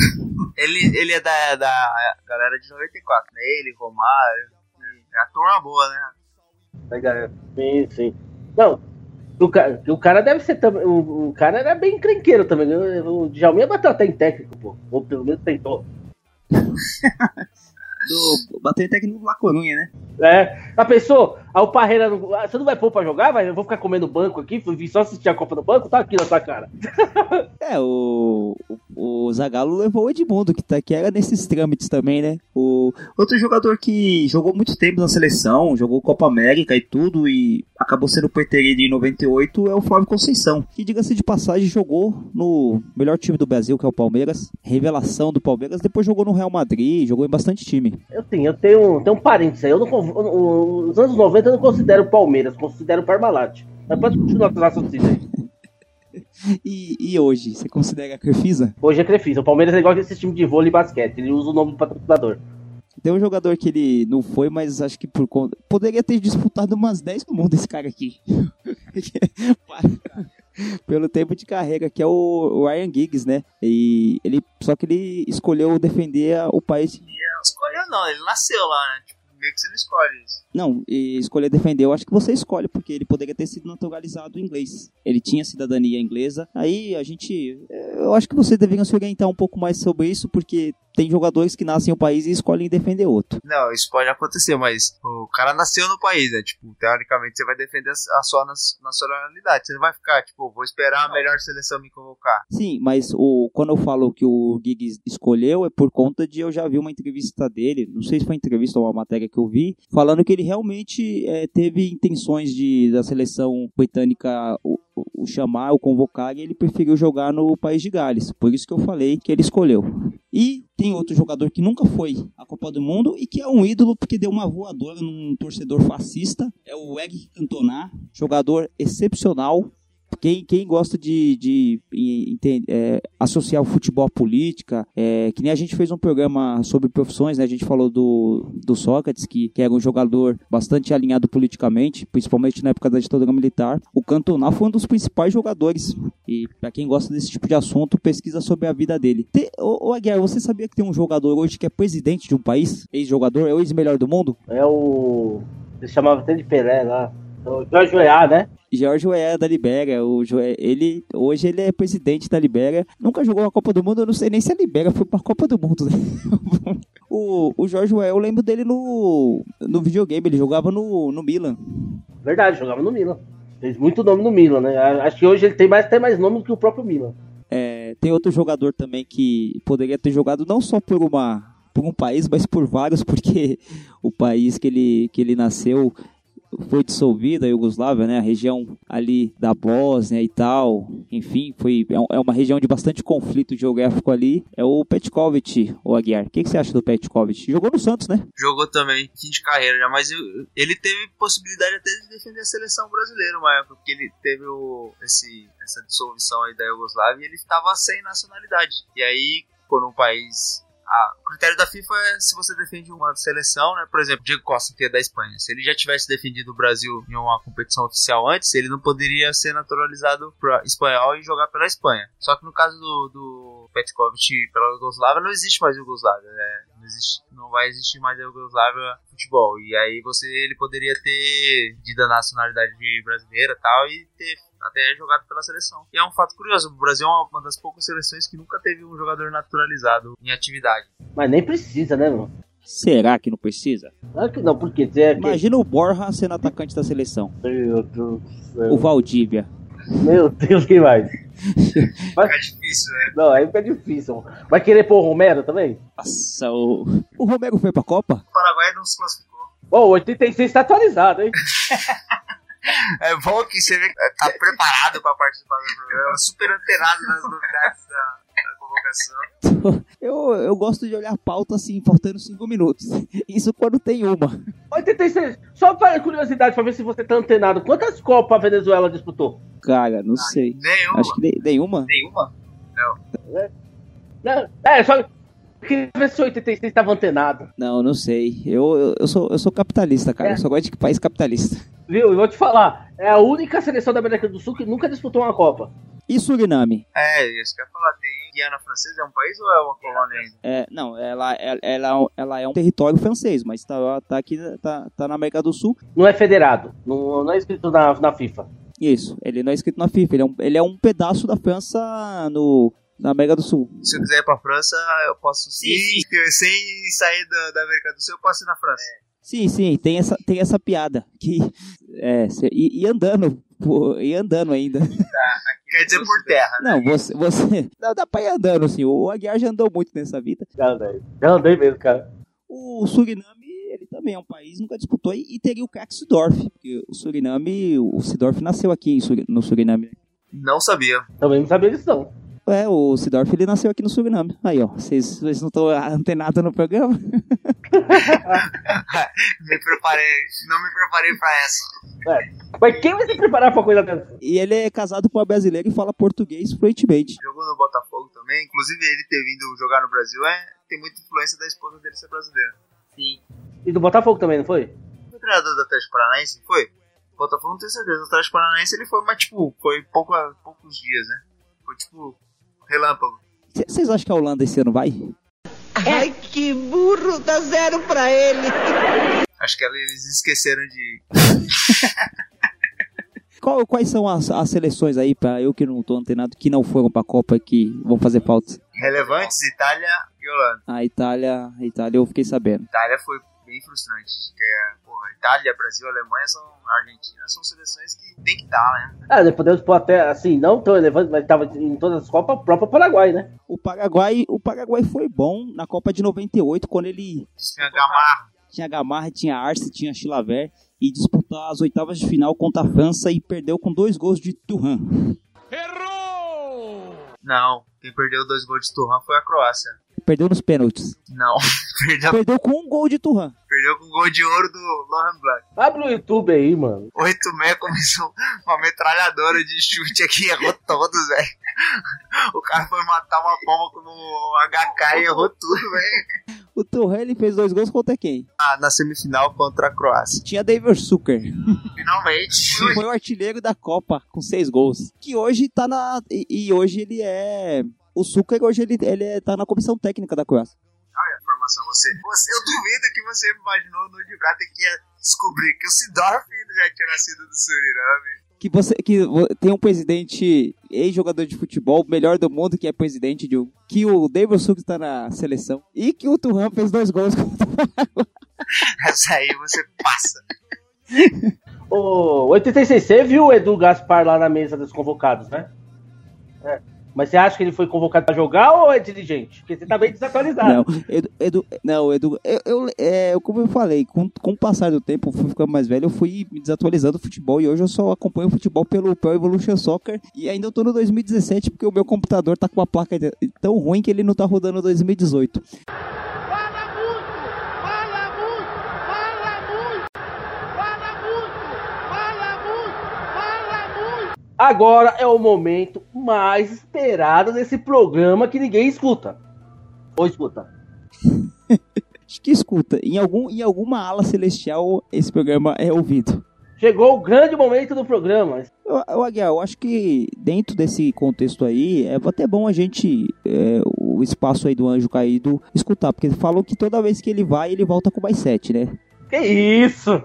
Ele, ele é da, da galera de 94, né? Ele, Romário. É a turma boa, né? Tá? Sim, sim. Não, o, ca- o cara deve ser também. O, o cara era bem crenqueiro também. né? O Djalminha bateu até em técnico, pô. Ou pelo menos tentou. Do, bateu em técnico do La Corunha, né? É. A pessoa, aí o Parreira, não- ah, você não vai pôr pra jogar? Vai, eu vou ficar comendo banco aqui, fui vir só assistir a Copa do Banco, tá aqui na sua cara. É, o, o, Zagallo levou o Edmundo, que, tá, que era nesses trâmites também, né? O outro jogador que jogou muito tempo na seleção, jogou Copa América e tudo, e acabou sendo preterido em 98, é o Flávio Conceição. Que, diga-se de passagem, jogou no melhor time do Brasil, que é o Palmeiras. Revelação do Palmeiras. Depois jogou no Real Madrid, jogou em bastante time. Eu tenho, eu tenho, tenho um parênteses aí. Eu não, os anos 90 eu não considero o Palmeiras, considero o Parmalat. Mas pode continuar com o raciocínio aí. E, e hoje, você considera a Crefisa? Hoje é Crefisa. O Palmeiras é igual esse time de vôlei e basquete. Ele usa o nome do patrocinador. Tem um jogador que ele não foi, mas acho que por conta. Poderia ter disputado umas 10 no mundo esse cara aqui. Pelo tempo de carreira, que é o Ryan Giggs, né? E ele. Só que ele escolheu defender o país. Não escolheu, não. Ele nasceu lá, né? Tipo, meio que você não escolhe isso. Não, escolher defender, eu acho que você escolhe, porque ele poderia ter sido naturalizado inglês. Ele tinha cidadania inglesa. Aí a gente. Eu acho que você deveria se orientar um pouco mais sobre isso, porque tem jogadores que nascem no país e escolhem defender outro. Não, isso pode acontecer, mas o cara nasceu no país, né? Tipo, teoricamente você vai defender a sua nacionalidade. Você não vai ficar, tipo, vou esperar a melhor seleção me convocar. Sim, mas o, quando eu falo que o Giggs escolheu é por conta de eu já vi uma entrevista dele, não sei se foi entrevista ou uma matéria que eu vi, falando que ele realmente eh, teve intenções de da seleção britânica o, o- chamar, o convocar, e ele preferiu jogar no país de Gales. Por isso que eu falei que ele escolheu. E tem outro jogador que nunca foi à Copa do Mundo e que é um ídolo porque deu uma voadora num torcedor fascista. É o Eric Cantona, jogador excepcional, quem, quem gosta de, de enten- é, associar o futebol à política, é, que nem a gente fez um programa sobre profissões, né? A gente falou do, do Sócrates, que, que era um jogador bastante alinhado politicamente, principalmente na época da ditadura militar. O Cantona foi um dos principais jogadores. E para quem gosta desse tipo de assunto, pesquisa sobre a vida dele. Te, ô, ô Aguiar, você sabia que tem um jogador hoje que é presidente de um país? Ex-jogador, é o ex-melhor do mundo? É o. Ele chamava até de Pelé lá. É O Jorge Weah, né? Jorge Weah da Libéria, o ele hoje ele é presidente da Libéria. Nunca jogou a Copa do Mundo, eu não sei nem se a Libéria foi pra Copa do Mundo. né? o, o Jorge Weah, eu lembro dele no, no videogame, ele jogava no, no Milan. Verdade, jogava no Milan. Fez muito nome no Milan, né? Acho que hoje ele tem mais, até mais nome do que o próprio Milan. É, tem outro jogador também que poderia ter jogado não só por uma por um país, mas por vários, porque o país que ele, que ele nasceu foi dissolvido, a Iugoslávia, né? A região ali da Bósnia e tal, enfim, foi é é uma região de bastante conflito geográfico ali. É o Petkovic, o Aguiar. O que, que você acha do Petkovic? Jogou no Santos, né? Jogou também, fim de carreira já, mas ele teve possibilidade até de defender a seleção brasileira época, porque ele teve o, esse, essa dissolução aí da Iugoslávia e ele estava sem nacionalidade. E aí, quando um país. O critério da FIFA é se você defende uma seleção, né? Por exemplo, Diego Costa, que é da Espanha. Se ele já tivesse defendido o Brasil em uma competição oficial antes, ele não poderia ser naturalizado para espanhol e jogar pela Espanha. Só que no caso do, do Petkovic pela Yugoslávia, não existe mais Yugoslávia, né? Não, existe, não vai existir mais a Yugoslávia futebol. E aí você ele poderia ter pedido a nacionalidade brasileira tal e ter até jogado pela seleção. E é um fato curioso, o Brasil é uma- das poucas seleções que nunca teve um jogador naturalizado em atividade. Mas nem precisa, né, mano? Será que não precisa? Claro que não, porque é que... Imagina o Borja sendo atacante da seleção. Meu Deus do céu. O Valdívia. Meu Deus, quem mais? Fica difícil, né? Não, aí fica difícil. Vai querer pôr o Romero também? Nossa, o, o Romero foi pra Copa? O Paraguai não se classificou. Ô, 86 tá atualizado, hein? É bom que você vê que tá preparado pra participar do programa, super antenado nas novidades da, da convocação. Eu, eu gosto de olhar a pauta assim, faltando cinco minutos. Isso quando tem uma. 86. Só para curiosidade, pra ver se você tá antenado. Quantas Copas a Venezuela disputou? Cara, não sei. Nenhuma. Acho que ne- nenhuma. Nenhuma? Não, É, só. Queria ver se o 86 estava antenado. Não, não sei. Eu, eu, eu sou, eu sou capitalista, cara. É. Eu só gosto de país capitalista. Viu? Eu vou te falar. É a única seleção da América do Sul que nunca disputou uma Copa. E Suriname? É, isso que eu ia falar. Tem Guiana Francesa, é um país ou é uma colônia ainda? É, não, ela, ela, ela, ela é um território francês, mas tá, tá aqui, tá, tá na América do Sul. Não é federado. Não, não é escrito na, na FIFA. Isso, ele não é escrito na FIFA, ele é um, ele é um pedaço da França no, na América do Sul. Se eu quiser ir pra França, eu posso sim. Sem sair da, da América do Sul, eu posso ir na França. Sim, sim, tem essa, tem essa piada. Que, é, e, e andando, pô, e andando ainda. Quer dizer por terra. Não, você. você dá, dá pra ir andando, assim. O Aguiar já andou muito nessa vida. Já andei. Já andei mesmo, cara. O Suriname, ele também é um país, nunca disputou. E, e teria o craque Sidorf. Porque o Suriname, o Sidorf nasceu aqui no Suriname. Não sabia. Também não sabia disso, não. É, o Sidorf, ele nasceu aqui no Suriname. Aí, ó, vocês não estão antenados no programa? me preparei. Não me preparei pra essa. Mas quem vai se preparar pra coisa dessa? E ele é casado com uma brasileira e fala português fluentemente. Jogou no Botafogo também. Inclusive, ele ter vindo jogar no Brasil é, tem muita influência da esposa dele ser brasileira. Sim. E do Botafogo também, não foi? Foi treinador do Atlético Paranaense? Foi? Botafogo não tenho certeza. O Atlético Paranaense ele foi, mas tipo, foi pouco, poucos dias, né? Foi tipo, relâmpago. Vocês acham que a Holanda esse ano vai? Ai, que burro, dá zero pra ele. Acho que eles esqueceram de. Qual- quais são as, as seleções aí, pra eu que não tô antenado, que não foram pra Copa que vão fazer falta? Relevantes, Itália e Holanda. A Itália, a Itália eu fiquei sabendo. Itália foi bem frustrante. Que é, porra, Itália, Brasil, Alemanha são Argentina, são seleções que tem que estar, né? Ah, nós podemos pôr até, assim, não tão relevante, mas tava em todas as Copas, o próprio Paraguai, né? O Paraguai, o Paraguai foi bom na Copa de 98, quando ele Tinha Gamarra. tinha Gamarra, tinha Arce, tinha Chilaver e disputou as oitavas de final contra a França e perdeu com dois gols de Turhan. Não, quem perdeu dois gols de Turhan foi a Croácia. Perdeu nos pênaltis. Não, perdeu, Perdeu com um gol de Turhan. perdeu com o gol de ouro do Lohan Black. Abre o YouTube aí, mano. 8-6 começou uma metralhadora de chute aqui, errou todos, velho. O cara foi matar uma pomba com o HK e errou tudo, velho. O Turhan ele fez dois gols contra quem? Ah, na semifinal contra a Croácia. Tinha David Zucker. Finalmente. Foi o artilheiro da Copa com seis gols. Que hoje tá na. E, e hoje ele é. O Zucker hoje ele, ele é- tá na comissão técnica da Croácia. Olha a informação, você, você. Eu duvido que você imaginou no de Brata que ia descobrir que o Sidorf já tinha nascido do Suriname. Que você que tem um presidente, ex-jogador de futebol, melhor do mundo, que é presidente de um. Que o David Zucker está na seleção. E que o Turhan fez dois gols contra Essa aí você passa. Ô, 86, você viu o Edu Gaspar lá na mesa dos convocados, né? É. Mas você acha que ele foi convocado pra jogar ou é dirigente? Porque você tá bem desatualizado. Não, Edu, Edu- não, Edu, eu, eu- é, como eu falei, com, com o passar do tempo, eu fui ficando mais velho, eu fui me desatualizando o futebol e hoje eu só acompanho o futebol pelo Pro Evolution Soccer e ainda eu tô no 2017 porque o meu computador tá com uma placa tão ruim que ele não tá rodando 2018. Fala muito! Fala muito! Fala muito! Fala muito! Fala muito! Fala muito! Agora é o momento mais esperado desse programa que ninguém escuta. Ou escuta. Acho que escuta, em, algum, em alguma ala celestial esse programa é ouvido. Chegou o grande momento do programa. Eu, eu, Aguiar, eu acho que dentro desse contexto aí, é até bom a gente, é, o espaço aí do Anjo Caído, escutar, porque falam que toda vez que ele vai, ele volta com mais sete, né? Que isso?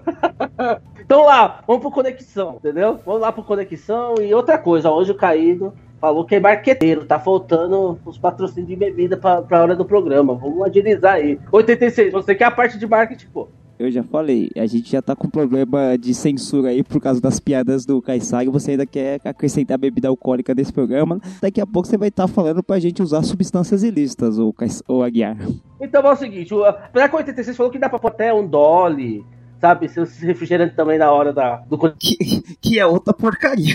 então lá, vamos pro Conexão, entendeu? Vamos lá pro Conexão. E outra coisa, hoje o Caído falou que é marqueteiro, tá faltando os patrocínios de bebida pra, pra hora do programa. Vamos agilizar aí. 86, você quer a parte de marketing, pô. Eu já falei, a gente já tá com problema de censura aí por causa das piadas do Kaysag. Você ainda quer acrescentar bebida alcoólica nesse programa. Daqui a pouco você vai estar falando pra gente usar substâncias ilícitas, ou, ou Aguiar. Então é o seguinte, o- apesar que o 86 falou que dá pra pôr até um dolly, sabe? Seus refrigerantes também na hora da, do. Que, que é outra porcaria.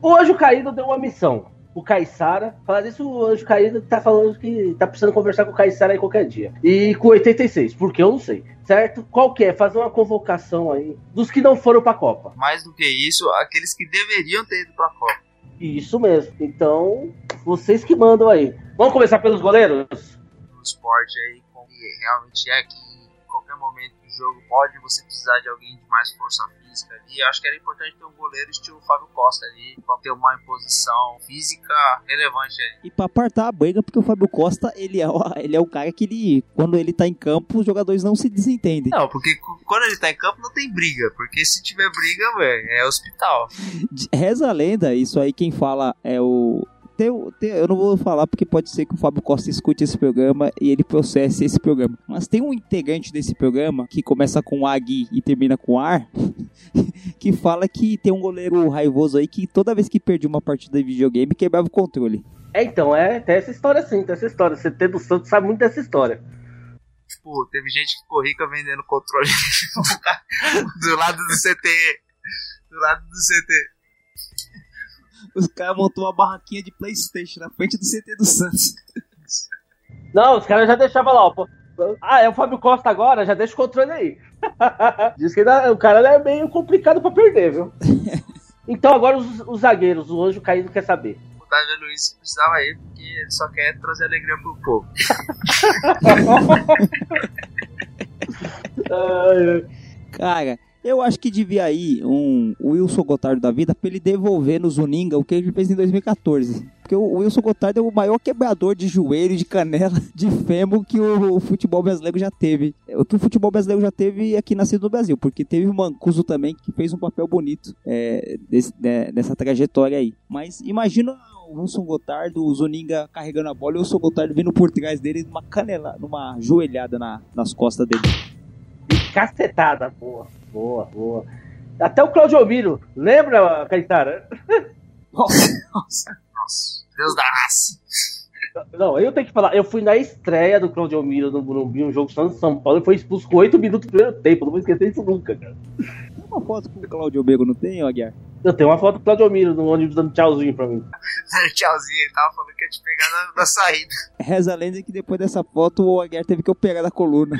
O Anjo Caído deu uma missão. O Caissara, falar disso, o Anjo Caído tá falando que tá precisando conversar com o Caissara aí qualquer dia. E com 86, porque eu não sei, certo? Qual que é? Fazer uma convocação aí dos que não foram pra Copa. Mais do que isso, aqueles que deveriam ter ido pra Copa. Isso mesmo. Então, vocês que mandam aí. Vamos começar pelos goleiros? No esporte aí, como realmente é que em qualquer momento do jogo pode você precisar de alguém de mais força física ali. Acho que era importante ter um goleiro estilo Fábio Costa ali, pra ter uma imposição física relevante aí. E pra apartar a briga, porque o Fábio Costa, ele é, o, ele é o cara que ele, quando ele tá em campo, os jogadores não se desentendem. Não, porque quando ele tá em campo não tem briga, porque se tiver briga, velho, é hospital. Reza a lenda, isso aí quem fala é o. tem tem- eu não vou falar porque pode ser que o Fábio Costa escute esse programa e ele processe esse programa. Mas tem um integrante desse programa que começa com Agui e termina com Ar, que fala que tem um goleiro raivoso aí que toda vez que perdia uma partida de videogame quebrava o controle. É, então, é, tem essa história sim, tem essa história. Você tem do Santos sabe muito dessa história. Tipo, teve gente que ficou rica vendendo controle do lado do CT. Do lado do CT. Os caras montou uma barraquinha de Playstation na frente do CT do Santos. Não, os caras já deixavam lá, ó. Ah, é o Fábio Costa agora? Já deixa o controle aí. Diz que ainda- o cara é meio complicado pra perder, viu? Então agora os, os zagueiros, o Anjo Caído quer saber. O Davi Luiz precisava ir porque ele só quer trazer alegria pro povo. Cara, eu acho que devia ir um Wilson Gotardo da vida pra ele devolver no Zuninga o que ele fez em 2014. Porque o Wilson Gotardo é o maior quebrador de joelho, de canela, de fêmur que o, futebol brasileiro já teve. É, O que o futebol brasileiro já teve aqui nascido no Brasil. Porque teve o Mancuso também que fez um papel bonito é, desse- né, nessa trajetória aí. Mas imagina o Wilson Gotardo, o Zuninga carregando a bola e o Wilson Gotardo vindo por trás dele numa canela, numa joelhada na- nas costas dele. E cacetada, boa, boa, boa. Até o Claudio Miro, lembra, Caetara? Nossa, nossa. Nossa, Deus da raça. Não, eu tenho que falar, eu fui na estreia do Claudio Miro no Morumbi, um jogo Santos São Paulo, e foi expulso com 8 minutos do primeiro tempo, não vou esquecer isso nunca, cara. Tem uma foto com o Claudio Bego, não tem, Aguiar? Eu tenho uma foto do Claudio Miro no ônibus dando tchauzinho pra mim. Tchauzinho, ele tava falando que ia te pegar na, na saída. Reza a lenda que depois dessa foto o Aguiar teve que operar da coluna.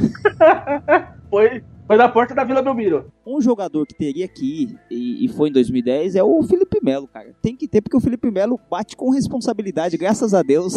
Foi, foi na porta da Vila Belmiro. Um jogador que teria que ir, e, e foi em 2010, é o Felipe Melo, cara. Tem que ter, porque o Felipe Melo bate com responsabilidade, graças a Deus,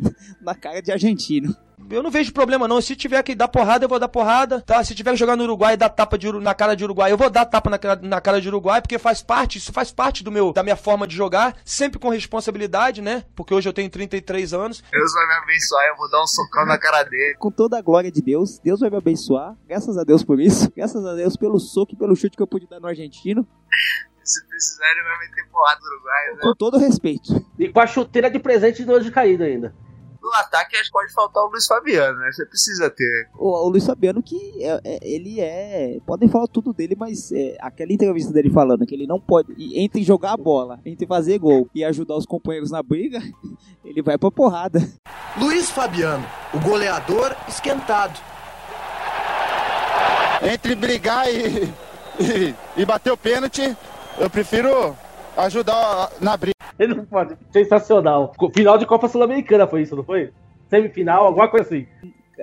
na cara de argentino. Eu não vejo problema não. Se tiver que dar porrada, eu vou dar porrada, tá? Se tiver que jogar no Uruguai e dar tapa de, na cara de Uruguai, eu vou dar tapa na, cara- na cara de Uruguai, porque faz parte, isso faz parte do meu, da minha forma de jogar, sempre com responsabilidade, né? Porque hoje eu tenho 33 anos. Deus vai me abençoar, eu vou dar um socão na cara dele. Com toda a glória de Deus, Deus vai me abençoar. Graças a Deus por isso. Graças a Deus pelo soco e pelo chute que eu pude dar no argentino. Se precisar, ele vai meter porrada no Uruguai, né? Com todo respeito. E com a chuteira de presente do Anjo Caído ainda. No ataque, acho que pode faltar o Luiz Fabiano, né? Você precisa ter. O, o Luiz Fabiano que é- é- ele é. Podem falar tudo dele, mas é, aquela entrevista dele falando que ele não pode. Entre jogar a bola, entre fazer gol e ajudar os companheiros na briga, ele vai pra porrada. Luiz Fabiano, o goleador esquentado. entre brigar e, e, e bater o pênalti, eu prefiro ajudar na briga. Ele não pode. Sensacional. Final de Copa Sul-Americana foi isso, não foi? Semifinal, alguma coisa assim.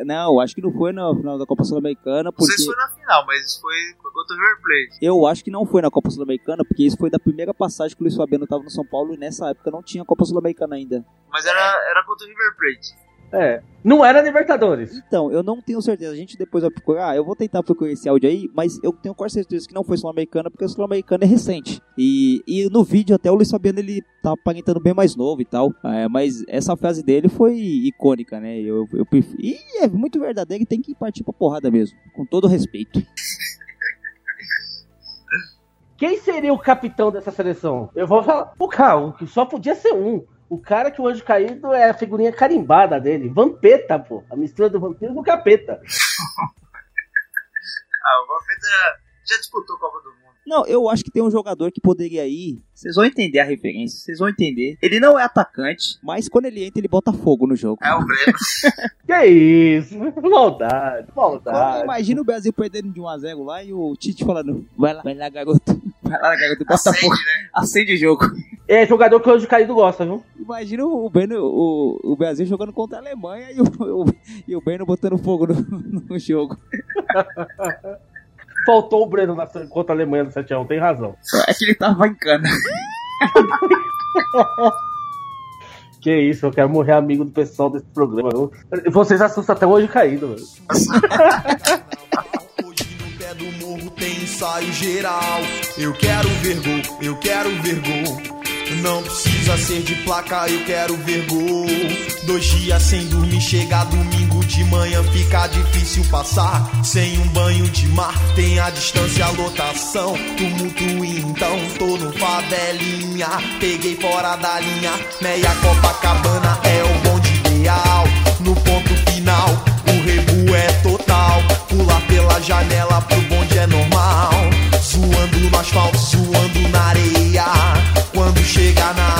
Não, acho que não foi na final da Copa Sul-Americana, Não porque. sei se foi na final, mas isso foi, foi contra o River Plate. Eu acho que não foi na Copa Sul-Americana, porque isso foi da primeira passagem que o Luiz Fabiano tava no São Paulo e nessa época não tinha Copa Sul-Americana ainda. Mas era, era contra o River Plate. É. Não era Libertadores. Então, eu não tenho certeza. A gente depois vai procurar. Eu vou tentar procurar esse áudio aí, mas eu tenho quase certeza que não foi Sul-Americana, porque o Sul-Americana é recente. E, e no vídeo até o Luiz Fabiano ele tá aparentando bem mais novo e tal. É, mas essa frase dele foi icônica, né? Eu, eu. E é muito verdadeiro e tem que partir pra porrada mesmo. Com todo respeito. Quem seria o capitão dessa seleção? Eu vou falar. O cara, que só podia ser um. O cara que o anjo caído é a figurinha carimbada dele. Vampeta, pô. A mistura do vampiro com capeta. Ah, o Vampeta já disputou Copa do. Não, eu acho que tem um jogador que poderia ir. Vocês vão entender a referência, vocês vão entender. Ele não é atacante, mas quando ele entra, ele bota fogo no jogo. É o Breno. Que isso? Maldade, maldade. Imagina o Brasil perdendo de 1x0 lá e o Tite falando: vai lá, vai lá, garoto. Vai lá, garoto, bota Acende, fogo. né? Acende o jogo. É jogador que hoje o Caído gosta, viu? Imagina o, Breno, o, o Brasil jogando contra a Alemanha e o, o, e o Breno botando fogo no, no jogo. Faltou o Breno na, contra a Alemanha no 7x1, tem razão. É que ele tava em cana. Que isso, eu quero morrer amigo do pessoal desse programa. Vocês assustam até hoje caído, mano. Hoje no pé do morro tem ensaio geral. Eu quero ver gol, eu quero ver gol. Não precisa ser de placa, eu quero ver gol. Dois dias sem dormir, chega domingo de manhã, fica difícil passar. Sem um banho de mar, tem a distância, a lotação. Tumulto então, tô no favelinha. Peguei fora da linha, meia Copacabana é o bonde ideal. No ponto final, o rebu é total. Pular pela janela pro bonde é normal. Zoando no asfalto, zoando na areia. Quando chegar na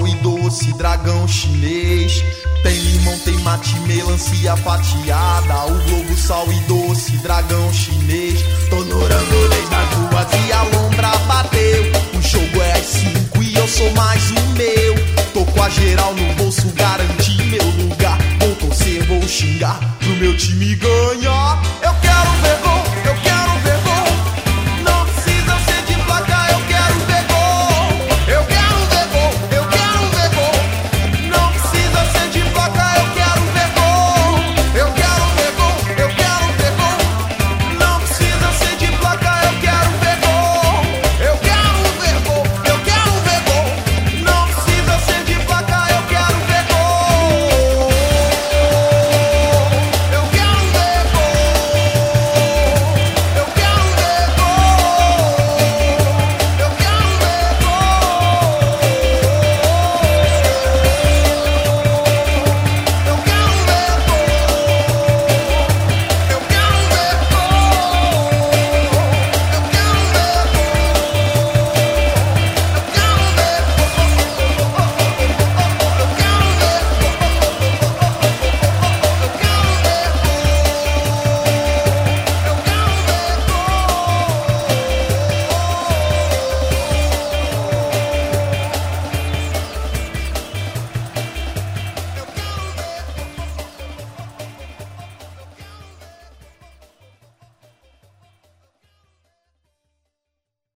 sal e doce, dragão chinês. Tem limão, tem mate, melancia fatiada. O globo, sal e doce, dragão chinês. Tô no rango desde as duas e a lombra bateu. O jogo é às cinco e eu sou mais o meu. Tô com a geral no bolso, garanti meu lugar. Vou torcer, vou xingar pro meu time ganhar.